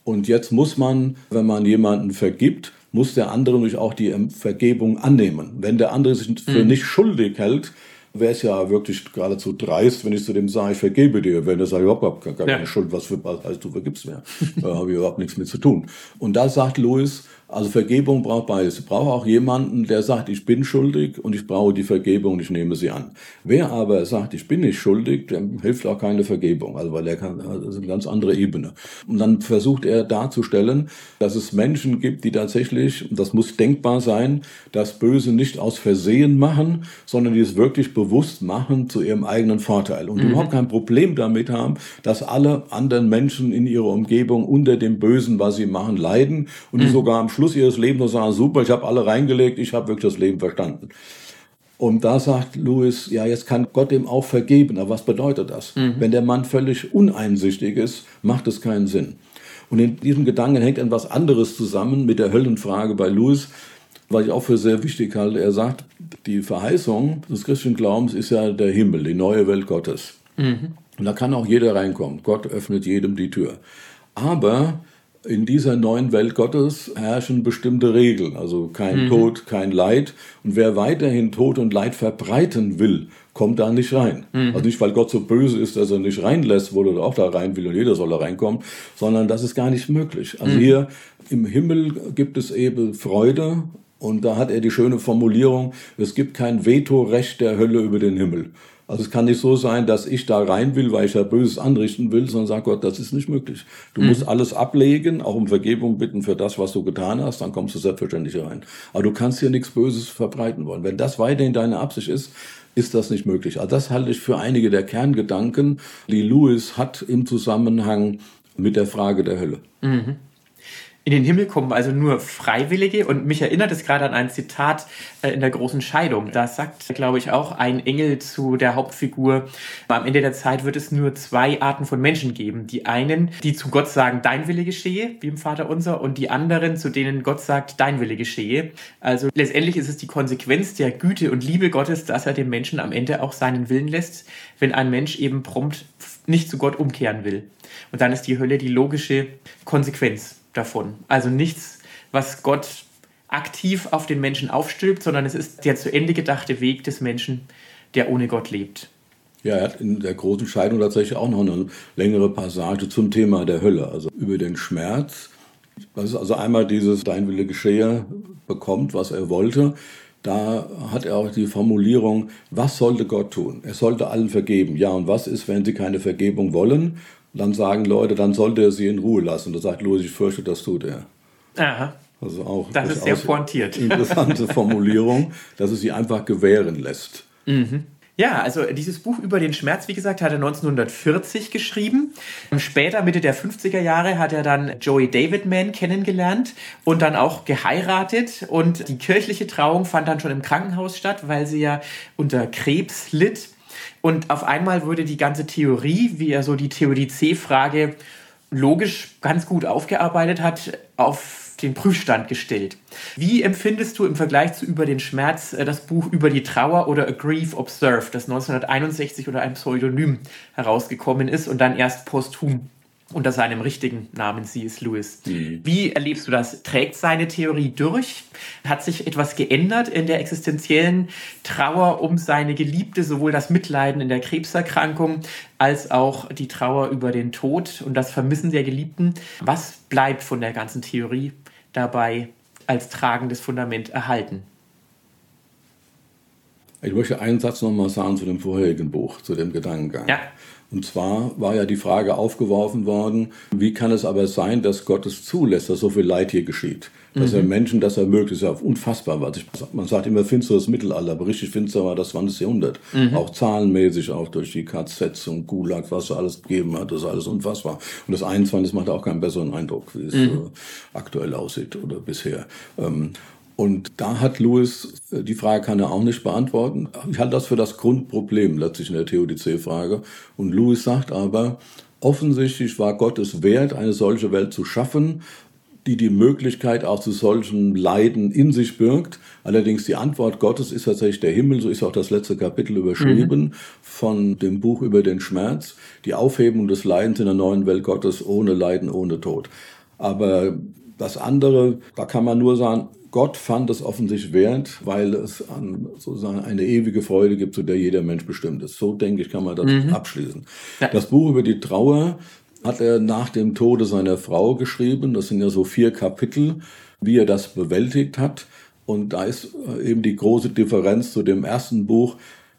Und jetzt muss man, wenn man jemanden vergibt, muss der andere natürlich auch die Vergebung annehmen. Wenn der andere sich für mhm. nicht schuldig hält, wäre es ja wirklich geradezu dreist, wenn ich zu dem sage, ich vergebe dir, wenn er sagt, ich habe gar keine ja. Schuld, was für was heißt, du vergibst mir. da habe ich überhaupt nichts mit zu tun. Und da sagt Louis, Also Vergebung braucht beides. Ich brauche auch jemanden, der sagt, ich bin schuldig und ich brauche die Vergebung und ich nehme sie an. Wer aber sagt, ich bin nicht schuldig, dem hilft auch keine Vergebung, also weil er kann, also das ist eine ganz andere Ebene. Und dann versucht er darzustellen, dass es Menschen gibt, die tatsächlich, das muss denkbar sein, das Böse nicht aus Versehen machen, sondern die es wirklich bewusst machen zu ihrem eigenen Vorteil und mhm. überhaupt kein Problem damit haben, dass alle anderen Menschen in ihrer Umgebung unter dem Bösen, was sie machen, leiden und die mhm. sogar am Schluss Schluss ihres Lebens und sagen, super, ich habe alle reingelegt, ich habe wirklich das Leben verstanden. Und da sagt Louis, ja, jetzt kann Gott ihm auch vergeben. Aber was bedeutet das? Mhm. Wenn der Mann völlig uneinsichtig ist, macht es keinen Sinn. Und in diesem Gedanken hängt etwas anderes zusammen mit der Höllenfrage bei Louis, was ich auch für sehr wichtig halte. Er sagt, die Verheißung des christlichen Glaubens ist ja der Himmel, die neue Welt Gottes. Mhm. Und da kann auch jeder reinkommen. Gott öffnet jedem die Tür. Aber in dieser neuen Welt Gottes herrschen bestimmte Regeln, also kein mhm. Tod, kein Leid. Und wer weiterhin Tod und Leid verbreiten will, kommt da nicht rein. Mhm. Also nicht, weil Gott so böse ist, dass er nicht reinlässt, wo er auch da rein will und jeder soll da reinkommen, sondern das ist gar nicht möglich. Also mhm. hier im Himmel gibt es eben Freude und da hat er die schöne Formulierung, es gibt kein Vetorecht der Hölle über den Himmel. Also es kann nicht so sein, dass ich da rein will, weil ich da Böses anrichten will, sondern sag Gott, das ist nicht möglich. Du mhm. musst alles ablegen, auch um Vergebung bitten für das, was du getan hast, dann kommst du selbstverständlich rein. Aber du kannst hier nichts Böses verbreiten wollen. Wenn das weiterhin deine Absicht ist, ist das nicht möglich. Also das halte ich für einige der Kerngedanken, die Lewis hat im Zusammenhang mit der Frage der Hölle. Mhm. In den Himmel kommen also nur Freiwillige und mich erinnert es gerade an ein Zitat äh, in der großen Scheidung. Da sagt, glaube ich, auch ein Engel zu der Hauptfigur, am Ende der Zeit wird es nur zwei Arten von Menschen geben. Die einen, die zu Gott sagen, dein Wille geschehe, wie im Vater unser, und die anderen, zu denen Gott sagt, dein Wille geschehe. Also letztendlich ist es die Konsequenz der Güte und Liebe Gottes, dass er dem Menschen am Ende auch seinen Willen lässt, wenn ein Mensch eben prompt nicht zu Gott umkehren will. Und dann ist die Hölle die logische Konsequenz davon. Also nichts, was Gott aktiv auf den Menschen aufstülpt, sondern es ist der zu Ende gedachte Weg des Menschen, der ohne Gott lebt. Ja, er hat in der großen Scheidung tatsächlich auch noch eine längere Passage zum Thema der Hölle, also über den Schmerz. Das also einmal dieses Dein Wille geschehe bekommt, was er wollte. Da hat er auch die Formulierung, was sollte Gott tun? Er sollte allen vergeben. Ja, und was ist, wenn sie keine Vergebung wollen? Dann sagen Leute, dann sollte er sie in Ruhe lassen. Da sagt Louis, ich fürchte, das tut er. Aha. Also auch das ist sehr pointiert. Interessante Formulierung, dass es sie einfach gewähren lässt. Mhm. Ja, also dieses Buch über den Schmerz, wie gesagt, hat er 1940 geschrieben. Später, Mitte der 50er Jahre, hat er dann Joey Davidman kennengelernt und dann auch geheiratet. Und die kirchliche Trauung fand dann schon im Krankenhaus statt, weil sie ja unter Krebs litt. Und auf einmal wurde die ganze Theorie, wie er so die Theorie C-Frage logisch ganz gut aufgearbeitet hat, auf den Prüfstand gestellt. Wie empfindest du im Vergleich zu Über den Schmerz äh, das Buch Über die Trauer oder A Grief Observed, das 1961 unter einem Pseudonym herausgekommen ist und dann erst posthum unter seinem richtigen Namen C.S. Lewis. Mhm. Wie erlebst du das? Trägt seine Theorie durch? Hat sich etwas geändert in der existenziellen Trauer um seine Geliebte, sowohl das Mitleiden in der Krebserkrankung als auch die Trauer über den Tod und das Vermissen der Geliebten? Was bleibt von der ganzen Theorie dabei als tragendes Fundament erhalten? Ich möchte einen Satz nochmal sagen zu dem vorherigen Buch, zu dem Gedankengang. Ja. Und zwar war ja die Frage aufgeworfen worden, wie kann es aber sein, dass Gott es zulässt, dass so viel Leid hier geschieht? Dass mhm. er Menschen das ermöglicht, ist ja unfassbar. Man sagt immer finsteres Mittelalter, aber richtig finster war das 20. Jahrhundert. Mhm. Auch zahlenmäßig, auch durch die KZs und Gulag, was er alles gegeben hat, das ist alles unfassbar. Und das 21 macht auch keinen besseren Eindruck, wie es mhm. aktuell aussieht oder bisher. Und da hat Lewis, äh, die Frage kann er auch nicht beantworten. Ich halte das für das Grundproblem letztlich in der Theodizee-Frage. Und Lewis sagt aber, offensichtlich war Gott es wert, eine solche Welt zu schaffen, die die Möglichkeit auch zu solchen Leiden in sich birgt. Allerdings die Antwort Gottes ist tatsächlich der Himmel, so ist auch das letzte Kapitel überschrieben mhm. von dem Buch über den Schmerz, die Aufhebung des Leidens in der neuen Welt Gottes ohne Leiden, ohne Tod. Aber das andere, da kann man nur sagen, Gott fand es offensichtlich wert, weil es an, sozusagen eine ewige Freude gibt, zu der jeder Mensch bestimmt ist. So denke ich, kann man das mhm. abschließen. Ja. Das Buch über die Trauer hat er nach dem Tode seiner Frau geschrieben. Das sind ja so vier Kapitel, wie er das bewältigt hat. Und da ist äh, eben die große Differenz zu dem ersten Buch,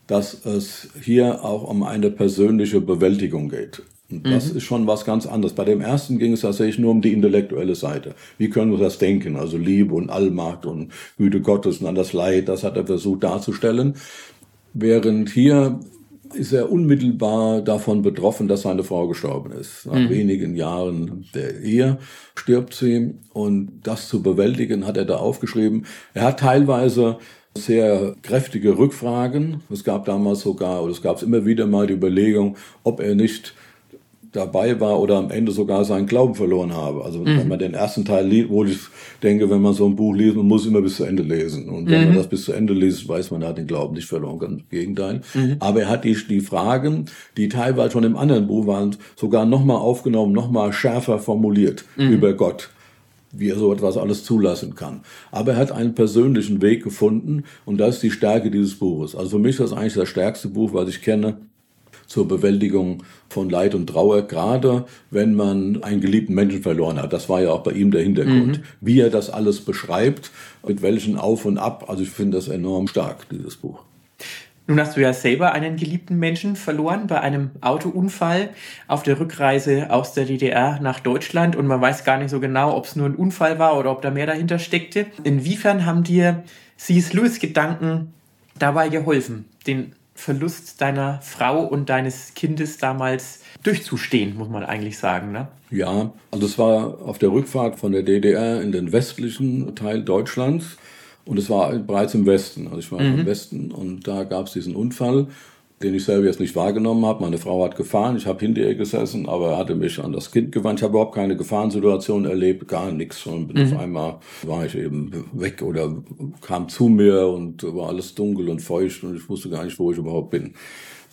dass es hier auch um eine persönliche Bewältigung geht. Das mhm. ist schon was ganz anderes. Bei dem ersten ging es tatsächlich nur um die intellektuelle Seite. Wie können wir das denken? Also Liebe und Allmacht und Güte Gottes und an das Leid, das hat er versucht darzustellen. Während hier ist er unmittelbar davon betroffen, dass seine Frau gestorben ist. Nach mhm. wenigen Jahren der Ehe stirbt sie und das zu bewältigen hat er da aufgeschrieben. Er hat teilweise sehr kräftige Rückfragen. Es gab damals sogar, oder es gab immer wieder mal die Überlegung, ob er nicht dabei war oder am Ende sogar seinen Glauben verloren habe. Also mhm. wenn man den ersten Teil liest, wo ich denke, wenn man so ein Buch liest, man muss immer bis zu Ende lesen. Und wenn mhm. man das bis zu Ende liest, weiß man, er hat den Glauben nicht verloren, ganz im Gegenteil. Mhm. Aber er hat die, die Fragen, die teilweise schon im anderen Buch waren, sogar nochmal aufgenommen, nochmal schärfer formuliert mhm. über Gott wie er so etwas alles zulassen kann. Aber er hat einen persönlichen Weg gefunden und das ist die Stärke dieses Buches. Also für mich ist das eigentlich das stärkste Buch, was ich kenne, zur Bewältigung von Leid und Trauer, gerade wenn man einen geliebten Menschen verloren hat. Das war ja auch bei ihm der Hintergrund. Mhm. Wie er das alles beschreibt, mit welchen Auf und Ab, also ich finde das enorm stark, dieses Buch. Nun hast du ja selber einen geliebten Menschen verloren bei einem Autounfall auf der Rückreise aus der DDR nach Deutschland und man weiß gar nicht so genau, ob es nur ein Unfall war oder ob da mehr dahinter steckte. Inwiefern haben dir C.S. Lewis Gedanken dabei geholfen, den Verlust deiner Frau und deines Kindes damals durchzustehen, muss man eigentlich sagen. Ne? Ja, also es war auf der Rückfahrt von der DDR in den westlichen Teil Deutschlands und es war bereits im Westen. Also ich war mhm. im Westen und da gab es diesen Unfall den ich selber jetzt nicht wahrgenommen habe. Meine Frau hat gefahren, ich habe hinter ihr gesessen, aber er hatte mich an das Kind gewandt. Ich habe überhaupt keine Gefahrensituation erlebt, gar nichts. Und bin mhm. auf einmal war ich eben weg oder kam zu mir und war alles dunkel und feucht und ich wusste gar nicht, wo ich überhaupt bin.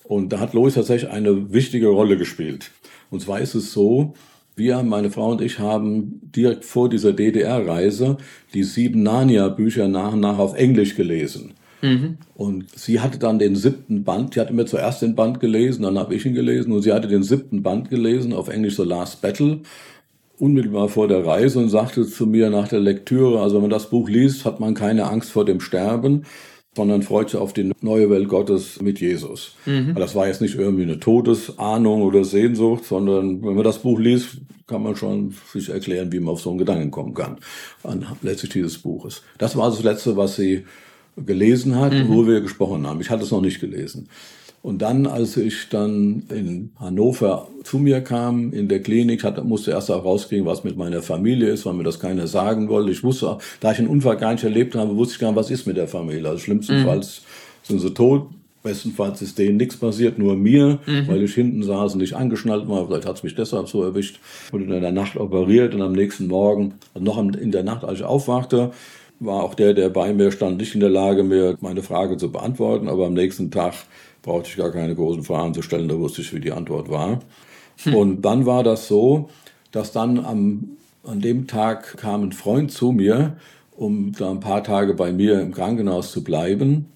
Und da hat Lois tatsächlich eine wichtige Rolle gespielt. Und zwar ist es so, wir, meine Frau und ich, haben direkt vor dieser DDR-Reise die sieben Narnia-Bücher nach und nach auf Englisch gelesen. Mhm. Und sie hatte dann den siebten Band, die hat immer zuerst den Band gelesen, dann habe ich ihn gelesen und sie hatte den siebten Band gelesen, auf Englisch The Last Battle, unmittelbar vor der Reise und sagte zu mir nach der Lektüre, also wenn man das Buch liest, hat man keine Angst vor dem Sterben, sondern freut sich auf die neue Welt Gottes mit Jesus. Mhm. Das war jetzt nicht irgendwie eine Todesahnung oder Sehnsucht, sondern wenn man das Buch liest, kann man schon sich erklären, wie man auf so einen Gedanken kommen kann, an letztlich dieses Buches. Das war das Letzte, was sie gelesen hat, mhm. wo wir gesprochen haben. Ich hatte es noch nicht gelesen. Und dann, als ich dann in Hannover zu mir kam, in der Klinik, hatte, musste erst auch rauskriegen, was mit meiner Familie ist, weil mir das keiner sagen wollte. Ich wusste, da ich einen Unfall gar nicht erlebt habe, wusste ich gar nicht, was ist mit der Familie. Also schlimmstenfalls mhm. sind sie tot, bestenfalls ist denen nichts passiert, nur mir, mhm. weil ich hinten saß und nicht angeschnallt war. Vielleicht hat es mich deshalb so erwischt. Wurde in der Nacht operiert und am nächsten Morgen, also noch in der Nacht, als ich aufwachte, war auch der, der bei mir stand, nicht in der Lage, mir meine Frage zu beantworten. Aber am nächsten Tag brauchte ich gar keine großen Fragen zu stellen, da wusste ich, wie die Antwort war. Hm. Und dann war das so, dass dann am, an dem Tag kam ein Freund zu mir, um da ein paar Tage bei mir im Krankenhaus zu bleiben.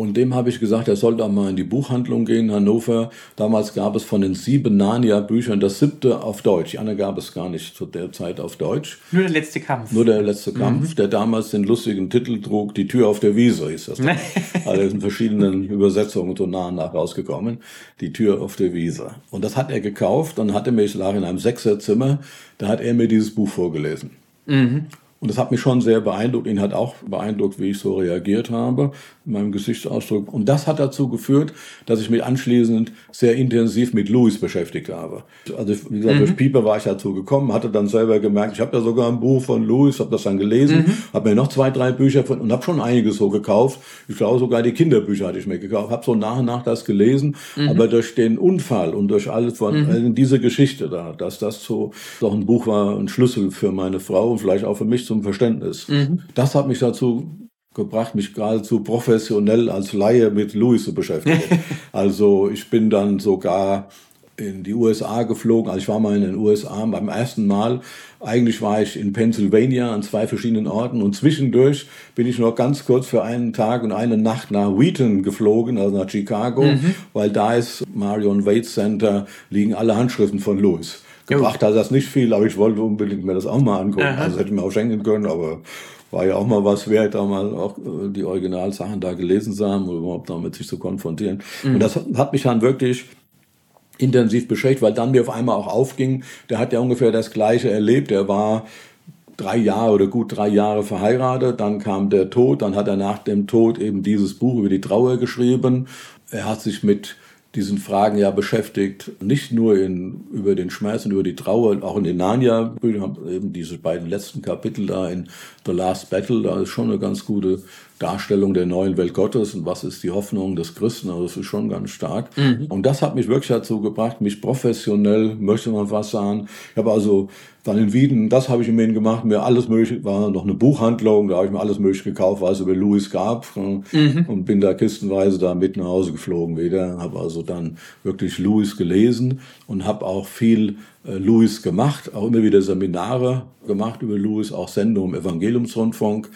Und dem habe ich gesagt, er soll da mal in die Buchhandlung gehen Hannover. Damals gab es von den sieben Narnia-Büchern das siebte auf Deutsch. Die andere gab es gar nicht zu der Zeit auf Deutsch. Nur der letzte Kampf. Nur der letzte Kampf, mhm. der damals den lustigen Titel trug, Die Tür auf der Wiese hieß das. also in verschiedenen Übersetzungen so nah nach rausgekommen. Die Tür auf der Wiese. Und das hat er gekauft und hatte mich, lag in einem Sechserzimmer, da hat er mir dieses Buch vorgelesen. Mhm. Und das hat mich schon sehr beeindruckt. Ihn hat auch beeindruckt, wie ich so reagiert habe, in meinem Gesichtsausdruck. Und das hat dazu geführt, dass ich mich anschließend sehr intensiv mit Louis beschäftigt habe. Also wie gesagt, mhm. durch Pieper war ich dazu gekommen, hatte dann selber gemerkt, ich habe ja sogar ein Buch von Louis, habe das dann gelesen, mhm. habe mir noch zwei, drei Bücher von und habe schon einiges so gekauft. Ich glaube sogar die Kinderbücher hatte ich mir gekauft, habe so nach und nach das gelesen. Mhm. Aber durch den Unfall und durch alles von mhm. diese Geschichte da, dass das so doch ein Buch war, ein Schlüssel für meine Frau und vielleicht auch für mich zum Verständnis. Mhm. Das hat mich dazu gebracht, mich geradezu professionell als Laie mit Louis zu beschäftigen. also ich bin dann sogar in die USA geflogen. Also ich war mal in den USA beim ersten Mal. Eigentlich war ich in Pennsylvania an zwei verschiedenen Orten und zwischendurch bin ich noch ganz kurz für einen Tag und eine Nacht nach Wheaton geflogen, also nach Chicago, mhm. weil da ist Marion Wade Center, liegen alle Handschriften von Lewis. Gebracht hat das nicht viel, aber ich wollte unbedingt mir das auch mal angucken. Aha. Also hätte ich mir auch schenken können, aber war ja auch mal was wert, da mal auch äh, die Originalsachen da gelesen zu haben oder überhaupt damit sich zu konfrontieren. Mhm. Und das hat mich dann wirklich intensiv beschäftigt, weil dann mir auf einmal auch aufging, der hat ja ungefähr das Gleiche erlebt. Er war drei Jahre oder gut drei Jahre verheiratet, dann kam der Tod, dann hat er nach dem Tod eben dieses Buch über die Trauer geschrieben. Er hat sich mit diesen Fragen ja beschäftigt, nicht nur in, über den Schmerz und über die Trauer, auch in den Narnia-Büchern, eben diese beiden letzten Kapitel da in The Last Battle, da ist schon eine ganz gute Darstellung der neuen Welt Gottes und was ist die Hoffnung des Christen, also das ist schon ganz stark. Mhm. Und das hat mich wirklich dazu gebracht, mich professionell, möchte man was sagen. Ich habe also dann in Wieden, das habe ich in Wien gemacht, mir alles mögliche, war noch eine Buchhandlung, da habe ich mir alles mögliche gekauft, was es über Louis gab mhm. und bin da kistenweise da mit nach Hause geflogen wieder, habe also dann wirklich Louis gelesen und habe auch viel äh, Louis gemacht, auch immer wieder Seminare gemacht über Louis, auch Sendungen im Evangeliumsrundfunk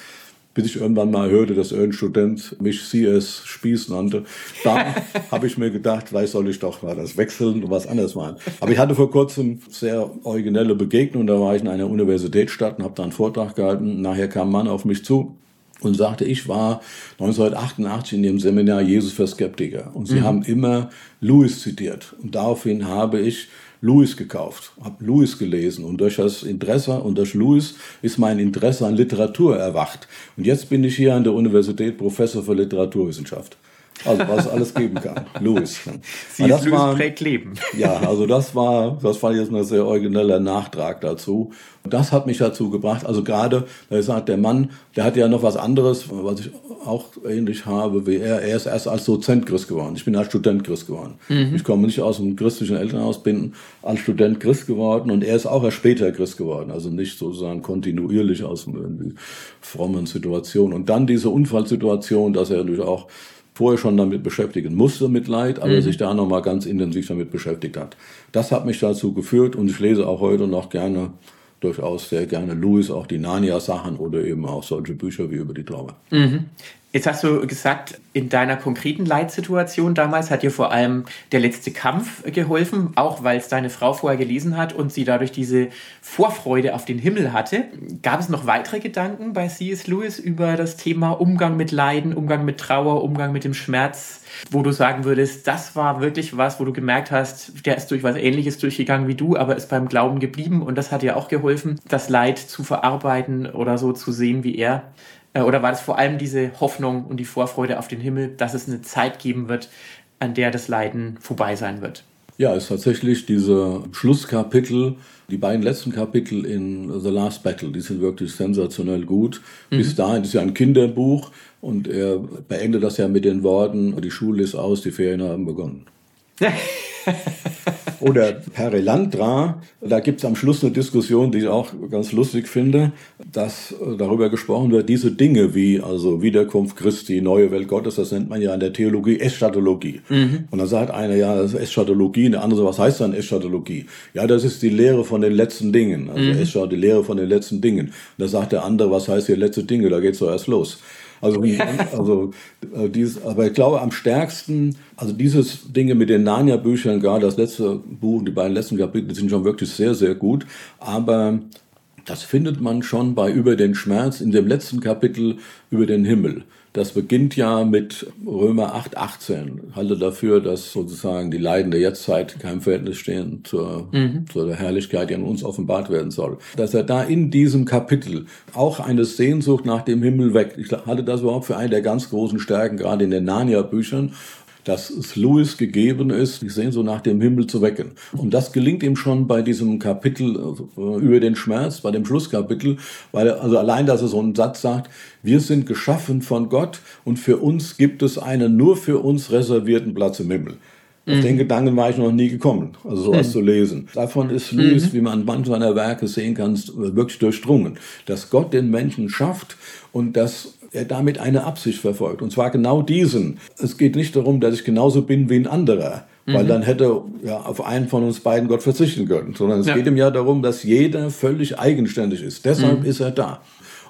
bis ich irgendwann mal hörte, dass irgendein Student mich CS Spieß nannte. Da habe ich mir gedacht, vielleicht soll ich doch mal das wechseln und was anderes machen. Aber ich hatte vor kurzem sehr originelle Begegnung. Da war ich in einer Universitätsstadt und habe da einen Vortrag gehalten. Nachher kam ein Mann auf mich zu und sagte, ich war 1988 in dem Seminar Jesus für Skeptiker. Und sie mhm. haben immer Lewis zitiert. Und daraufhin habe ich Lewis gekauft, habe Lewis gelesen und durch das Interesse und durch Lewis ist mein Interesse an Literatur erwacht. Und jetzt bin ich hier an der Universität Professor für Literaturwissenschaft. Also was es alles geben kann. Louis. Sie das Louis war, prägt Leben. Ja, also das war, das war jetzt ein sehr origineller Nachtrag dazu. Das hat mich dazu gebracht, also gerade, da sagt der Mann, der hat ja noch was anderes, was ich auch ähnlich habe wie er. Er ist erst als Dozent Christ geworden. Ich bin als Student Christ geworden. Mhm. Ich komme nicht aus einem christlichen Elternhaus, bin als Student Christ geworden und er ist auch erst später Christ geworden. Also nicht sozusagen kontinuierlich aus einer frommen Situation. Und dann diese Unfallsituation, dass er natürlich auch vorher schon damit beschäftigen musste mit Leid, aber mhm. sich da nochmal ganz intensiv damit beschäftigt hat. Das hat mich dazu geführt und ich lese auch heute noch gerne, durchaus sehr gerne Louis, auch die Narnia-Sachen oder eben auch solche Bücher wie über die Trauer. Mhm. Jetzt hast du gesagt, in deiner konkreten Leitsituation damals hat dir vor allem der letzte Kampf geholfen, auch weil es deine Frau vorher gelesen hat und sie dadurch diese Vorfreude auf den Himmel hatte. Gab es noch weitere Gedanken bei C.S. Lewis über das Thema Umgang mit Leiden, Umgang mit Trauer, Umgang mit dem Schmerz, wo du sagen würdest, das war wirklich was, wo du gemerkt hast, der ist durch was Ähnliches durchgegangen wie du, aber ist beim Glauben geblieben und das hat dir auch geholfen, das Leid zu verarbeiten oder so zu sehen wie er? Äh, oder war das vor allem diese Hoffnung und die Vorfreude auf den Himmel, dass es eine Zeit geben wird, an der das Leiden vorbei sein wird? Ja, es ist tatsächlich diese Schlusskapitel, die beiden letzten Kapitel in The Last Battle, die sind wirklich sensationell gut. Mhm. Bis dahin ist ja ein Kinderbuch und er beendet das ja mit den Worten, die Schule ist aus, die Ferien haben begonnen. Oder Perelandra, da gibt es am Schluss eine Diskussion, die ich auch ganz lustig finde, dass darüber gesprochen wird, diese Dinge wie also Wiederkunft Christi, neue Welt Gottes, das nennt man ja in der Theologie Eschatologie. Mhm. Und dann sagt einer, ja, das ist Eschatologie, und der andere, was heißt dann Eschatologie? Ja, das ist die Lehre von den letzten Dingen, also mhm. Eschat, die Lehre von den letzten Dingen. Und da sagt der andere, was heißt hier letzte Dinge? Da geht's doch erst los. Also, also äh, dieses, aber ich glaube am stärksten, also dieses Dinge mit den Narnia-Büchern, gerade das letzte Buch, die beiden letzten Kapitel sind schon wirklich sehr, sehr gut. Aber das findet man schon bei Über den Schmerz in dem letzten Kapitel über den Himmel. Das beginnt ja mit Römer 8, 18. Halte dafür, dass sozusagen die Leiden der Jetztzeit kein Verhältnis stehen zur, mhm. zur Herrlichkeit, die an uns offenbart werden soll. Dass er da in diesem Kapitel auch eine Sehnsucht nach dem Himmel weckt. Ich halte das überhaupt für eine der ganz großen Stärken, gerade in den Narnia-Büchern dass es Louis gegeben ist, die Sehnsucht nach dem Himmel zu wecken. Und das gelingt ihm schon bei diesem Kapitel äh, über den Schmerz, bei dem Schlusskapitel, weil er, also allein, dass er so einen Satz sagt, wir sind geschaffen von Gott und für uns gibt es einen nur für uns reservierten Platz im Himmel. Auf mhm. den Gedanken war ich noch nie gekommen, also sowas mhm. zu lesen. Davon ist Louis, mhm. wie man manche seiner Werke sehen kann, wirklich durchdrungen. Dass Gott den Menschen schafft und dass er damit eine Absicht verfolgt. Und zwar genau diesen. Es geht nicht darum, dass ich genauso bin wie ein anderer weil mhm. dann hätte ja auf einen von uns beiden Gott verzichten können, sondern es ja. geht ihm ja darum, dass jeder völlig eigenständig ist. Deshalb mhm. ist er da.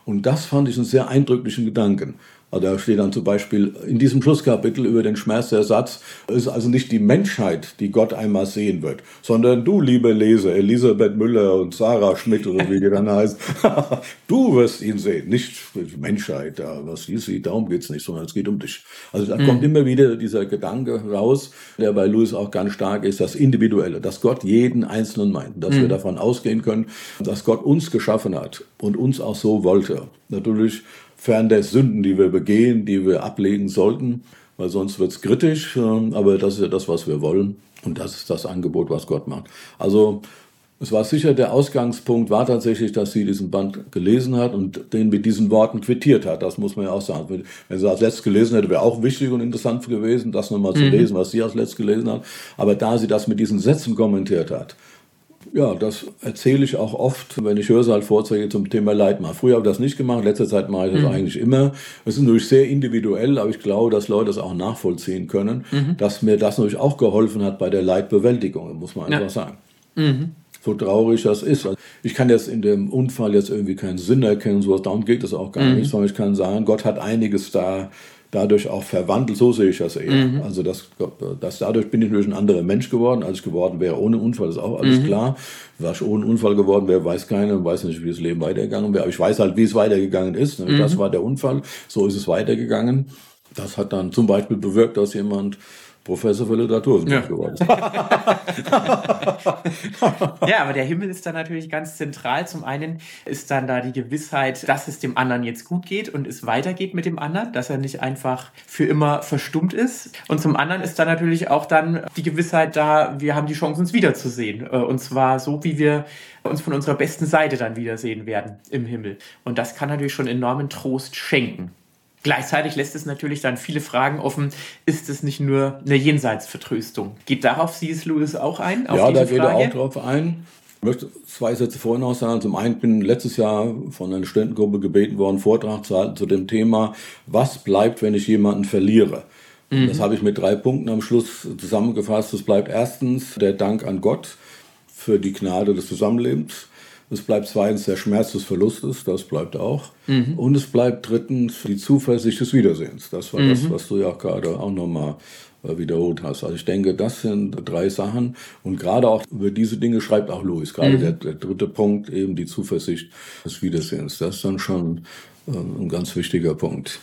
Und das fand ich einen sehr eindrücklichen Gedanken. Also da steht dann zum Beispiel in diesem Schlusskapitel über den Schmerz der Satz, es ist also nicht die Menschheit, die Gott einmal sehen wird, sondern du, liebe Leser, Elisabeth Müller und Sarah Schmidt oder wie die dann heißt, du wirst ihn sehen, nicht die Menschheit, was sie sieht, darum geht es nicht, sondern es geht um dich. Also da mhm. kommt immer wieder dieser Gedanke raus, der bei Louis auch ganz stark ist, das Individuelle, dass Gott jeden Einzelnen meint, dass mhm. wir davon ausgehen können, dass Gott uns geschaffen hat und uns auch so wollte. Natürlich fern der Sünden, die wir begehen, die wir ablegen sollten, weil sonst wird es kritisch. Ähm, aber das ist ja das, was wir wollen. Und das ist das Angebot, was Gott macht. Also es war sicher, der Ausgangspunkt war tatsächlich, dass sie diesen Band gelesen hat und den mit diesen Worten quittiert hat. Das muss man ja auch sagen. Wenn sie als letztes gelesen hätte, wäre auch wichtig und interessant gewesen, das nochmal mhm. zu lesen, was sie als letztes gelesen hat. Aber da sie das mit diesen Sätzen kommentiert hat, ja, das erzähle ich auch oft, wenn ich Hörsaal-Vorträge zum Thema Leid mache. Früher habe ich das nicht gemacht, letzter Zeit mache ich das mhm. eigentlich immer. Es ist natürlich sehr individuell, aber ich glaube, dass Leute das auch nachvollziehen können, mhm. dass mir das natürlich auch geholfen hat bei der Leidbewältigung, muss man einfach ja. sagen. Mhm. So traurig das ist. Also ich kann jetzt in dem Unfall jetzt irgendwie keinen Sinn erkennen, sowas, darum geht es auch gar mhm. nicht, sondern ich kann sagen, Gott hat einiges da dadurch auch verwandelt, so sehe ich das eher. Mhm. Also das, das, dadurch bin ich natürlich ein anderer Mensch geworden, als ich geworden wäre ohne Unfall, ist auch alles mhm. klar. Was ich ohne Unfall geworden wäre, weiß keiner, weiß nicht, wie das Leben weitergegangen wäre. Aber ich weiß halt, wie es weitergegangen ist. Mhm. Das war der Unfall, so ist es weitergegangen. Das hat dann zum Beispiel bewirkt, dass jemand Professor für Literaturwissenschaft ja. geworden. ja, aber der Himmel ist da natürlich ganz zentral. Zum einen ist dann da die Gewissheit, dass es dem anderen jetzt gut geht und es weitergeht mit dem anderen, dass er nicht einfach für immer verstummt ist. Und zum anderen ist da natürlich auch dann die Gewissheit da, wir haben die Chance, uns wiederzusehen. Äh, und zwar so, wie wir uns von unserer besten Seite dann wiedersehen werden im Himmel. Und das kann natürlich schon enormen Trost schenken. Gleichzeitig lässt es natürlich dann viele Fragen offen. Ist es nicht nur eine Jenseitsvertröstung? Geht darauf C.S. Lewis auch ein? ja, da geht er auch drauf ein. Ich möchte zwei Sätze vorhin noch sagen. Zum einen bin ich letztes Jahr von einer Studentengruppe gebeten worden, Vortrag zu halten zu dem Thema, was bleibt, wenn ich jemanden verliere? Mhm. Das habe ich mit drei Punkten am Schluss zusammengefasst. Es bleibt erstens der Dank an Gott für die Gnade des Zusammenlebens. Es bleibt zweitens der Schmerz des Verlustes, das bleibt auch. Mhm. Und es bleibt drittens die Zuversicht des Wiedersehens. Das war mhm. das, was du ja gerade auch nochmal äh, wiederholt hast. Also ich denke, das sind drei Sachen. Und gerade auch über diese Dinge schreibt auch Louis. Gerade mhm. der, der, dritte Punkt, eben die Zuversicht des Wiedersehens. Das ist dann schon äh, ein ganz wichtiger Punkt.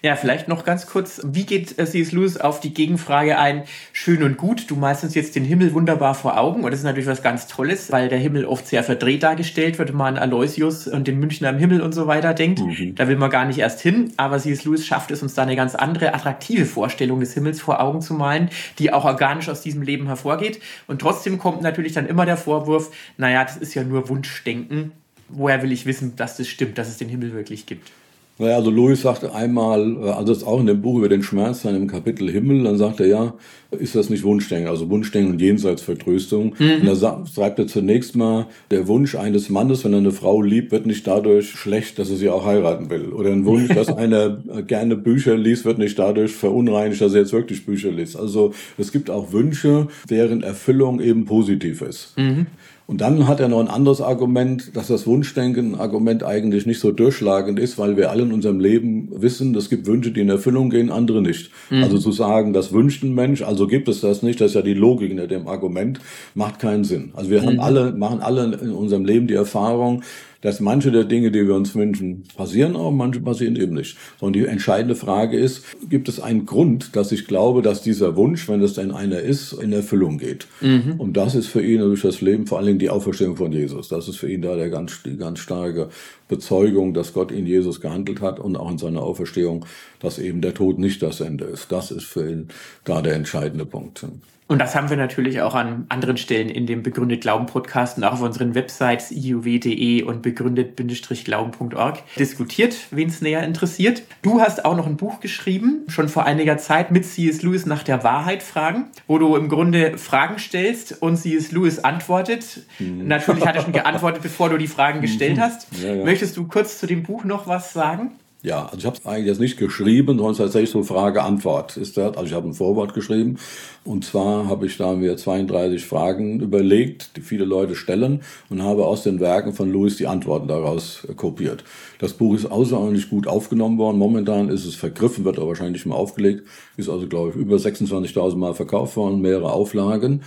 Ja, vielleicht noch ganz kurz, wie geht äh, C.S. Lewis auf die Gegenfrage ein, schön und gut, du malst uns jetzt den Himmel wunderbar vor Augen und das ist natürlich was ganz Tolles, weil der Himmel oft sehr verdreht dargestellt wird, wenn man an Aloysius und den Münchner im Himmel und so weiter denkt. Mhm. Da will man gar nicht erst hin, aber C.S. Lewis schafft es uns da eine ganz andere, attraktive Vorstellung des Himmels vor Augen zu malen, die auch organisch aus diesem Leben hervorgeht und trotzdem kommt natürlich dann immer der Vorwurf, naja, das ist ja nur Wunschdenken, woher will ich wissen, dass das stimmt, dass es den Himmel wirklich gibt? Naja, also Louis sagte einmal, äh, also das ist auch in dem Buch über den Schmerz, in dem Kapitel Himmel, dann sagt er, ja, ist das nicht Wunschdenken, also Wunschdenken und Jenseitsvertröstung. Mhm. Und da schreibt er zunächst mal, der Wunsch eines Mannes, wenn er eine Frau liebt, wird nicht dadurch schlecht, dass er sie auch heiraten will. Oder ein Wunsch, dass einer gerne Bücher liest, wird nicht dadurch verunreinigt, dass er jetzt wirklich Bücher liest. Also es gibt auch Wünsche, deren Erfüllung eben positiv ist. Mhm. Und dann hat er noch ein anderes Argument, dass das Wunschdenken-Argument eigentlich nicht so durchschlagend ist, weil wir alle in unserem Leben wissen, es gibt Wünsche, die in Erfüllung gehen, andere nicht. Mhm. Also zu sagen, das wünscht ein Mensch, also gibt es das nicht, das ist ja die Logik hinter dem Argument, macht keinen Sinn. Also wir mhm. haben alle, machen alle in unserem Leben die Erfahrung, dass manche der Dinge, die wir uns wünschen, passieren auch, manche passieren eben nicht. Sondern die entscheidende Frage ist, gibt es einen Grund, dass ich glaube, dass dieser Wunsch, wenn es denn einer ist, in Erfüllung geht? Mhm. Und das ist für ihn durch das Leben vor allen Dingen die Auferstehung von Jesus. Das ist für ihn da der ganz, die ganz starke Bezeugung, dass Gott in Jesus gehandelt hat und auch in seiner Auferstehung, dass eben der Tod nicht das Ende ist. Das ist für ihn da der entscheidende Punkt. Und das haben wir natürlich auch an anderen Stellen in dem Begründet Glauben Podcast und auch auf unseren Websites iuw.de und begründet-glauben.org diskutiert, wen es näher interessiert. Du hast auch noch ein Buch geschrieben, schon vor einiger Zeit mit C.S. Lewis nach der Wahrheit fragen, wo du im Grunde Fragen stellst und C.S. Lewis antwortet. Mhm. Natürlich hat er schon geantwortet, bevor du die Fragen gestellt mhm. hast. Ja, ja. Möchtest du kurz zu dem Buch noch was sagen? Ja, also ich habe es eigentlich jetzt nicht geschrieben, sondern tatsächlich so Frage-Antwort ist. Also ich habe ein Vorwort geschrieben und zwar habe ich da mir 32 Fragen überlegt, die viele Leute stellen und habe aus den Werken von Lewis die Antworten daraus kopiert. Das Buch ist außerordentlich gut aufgenommen worden. Momentan ist es vergriffen, wird aber wahrscheinlich mal aufgelegt. Ist also, glaube ich, über 26.000 Mal verkauft worden, mehrere Auflagen.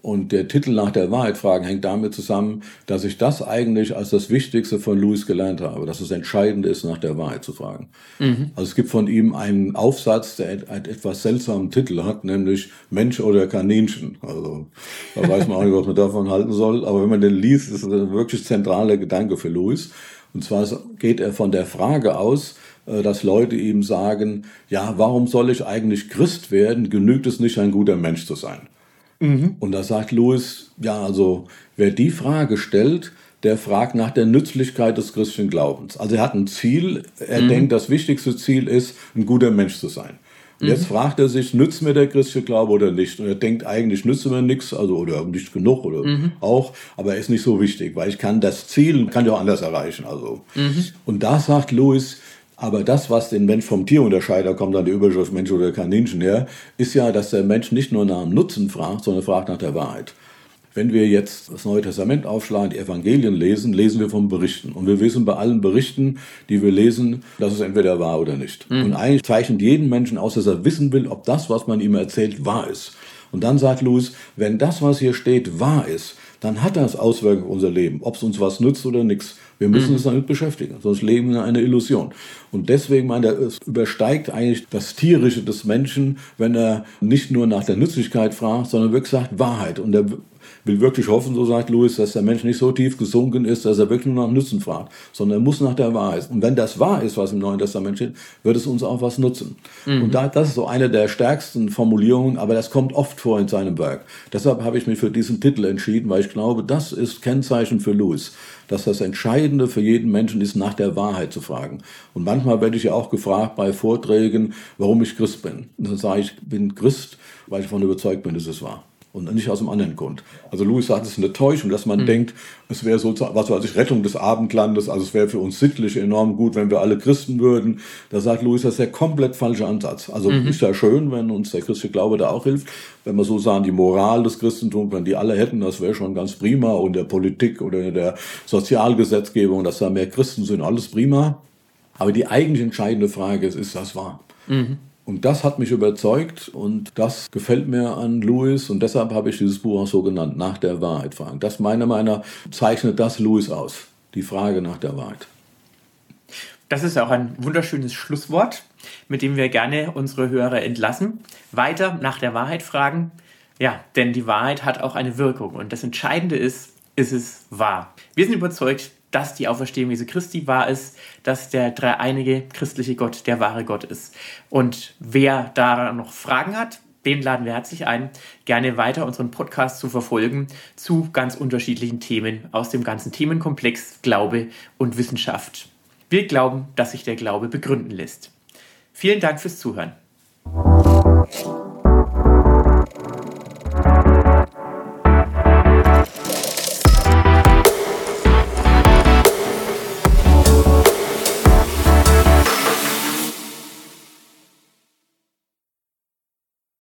Und der Titel nach der Wahrheit fragen hängt damit zusammen, dass ich das eigentlich als das Wichtigste von Louis gelernt habe, dass es entscheidend ist, nach der Wahrheit zu fragen. Mhm. Also es gibt von ihm einen Aufsatz, der einen etwas seltsamen Titel hat, nämlich Mensch oder Kaninchen. Also da weiß man auch nicht, was man davon halten soll. Aber wenn man den liest, ist es ein wirklich zentraler Gedanke für Louis. Und zwar geht er von der Frage aus, äh, dass Leute ihm sagen, ja, warum soll ich eigentlich Christ werden? Genügt es nicht, ein guter Mensch zu sein? Mhm. Und da sagt Louis, ja, also wer die Frage stellt, der fragt nach der Nützlichkeit des christlichen Glaubens. Also er hat ein Ziel, er mhm. denkt, das wichtigste Ziel ist, ein guter Mensch zu sein. Und mhm. jetzt fragt er sich, nützt mir der christliche Glaube oder nicht? Und er denkt, eigentlich nützt mir nichts, also oder nicht genug oder mhm. auch, aber er ist nicht so wichtig, weil ich kann das Ziel, kann ja auch anders erreichen. Also. Mhm. Und da sagt Louis, aber das, was den Mensch vom Tier unterscheidet, da kommt dann die Überschrift Mensch oder Kaninchen her, ist ja, dass der Mensch nicht nur nach dem Nutzen fragt, sondern fragt nach der Wahrheit. Wenn wir jetzt das Neue Testament aufschlagen, die Evangelien lesen, lesen wir von Berichten. Und wir wissen bei allen Berichten, die wir lesen, dass es entweder wahr oder nicht. Mhm. Und eigentlich zeichnet jeden Menschen aus, dass er wissen will, ob das, was man ihm erzählt, wahr ist. Und dann sagt Louis, wenn das, was hier steht, wahr ist, dann hat das Auswirkungen auf unser Leben, ob es uns was nützt oder nichts. Wir müssen mhm. uns damit beschäftigen, sonst leben wir eine Illusion. Und deswegen meint er, es übersteigt eigentlich das Tierische des Menschen, wenn er nicht nur nach der Nützlichkeit fragt, sondern wirklich sagt Wahrheit. Und er will wirklich hoffen, so sagt Louis, dass der Mensch nicht so tief gesunken ist, dass er wirklich nur nach Nutzen fragt, sondern er muss nach der Wahrheit. Und wenn das wahr ist, was im Neuen Testament steht, wird es uns auch was nutzen. Mhm. Und da, das ist so eine der stärksten Formulierungen, aber das kommt oft vor in seinem Werk. Deshalb habe ich mich für diesen Titel entschieden, weil ich glaube, das ist Kennzeichen für Louis dass das Entscheidende für jeden Menschen ist, nach der Wahrheit zu fragen. Und manchmal werde ich ja auch gefragt bei Vorträgen, warum ich Christ bin. Und dann sage ich, ich bin Christ, weil ich davon überzeugt bin, dass es wahr und nicht aus einem anderen Grund. Also Louis sagt, es ist eine Täuschung, dass man mhm. denkt, es wäre so, was weiß ich, Rettung des Abendlandes, also es wäre für uns sittlich enorm gut, wenn wir alle Christen würden. Da sagt Louis, das ist der komplett falsche Ansatz. Also mhm. ist ja schön, wenn uns der christliche Glaube da auch hilft, wenn wir so sagen, die Moral des Christentums, wenn die alle hätten, das wäre schon ganz prima und der Politik oder in der Sozialgesetzgebung, dass da mehr Christen sind, alles prima. Aber die eigentlich entscheidende Frage ist, ist das wahr? Mhm. Und das hat mich überzeugt und das gefällt mir an Louis und deshalb habe ich dieses Buch auch so genannt, nach der Wahrheit fragen. Das meiner Meinung nach zeichnet das Louis aus, die Frage nach der Wahrheit. Das ist auch ein wunderschönes Schlusswort, mit dem wir gerne unsere Hörer entlassen. Weiter nach der Wahrheit fragen. Ja, denn die Wahrheit hat auch eine Wirkung und das Entscheidende ist, ist es wahr. Wir sind überzeugt, dass die Auferstehung Jesu Christi wahr ist, dass der dreieinige christliche Gott der wahre Gott ist. Und wer da noch Fragen hat, den laden wir herzlich ein, gerne weiter unseren Podcast zu verfolgen zu ganz unterschiedlichen Themen aus dem ganzen Themenkomplex Glaube und Wissenschaft. Wir glauben, dass sich der Glaube begründen lässt. Vielen Dank fürs Zuhören.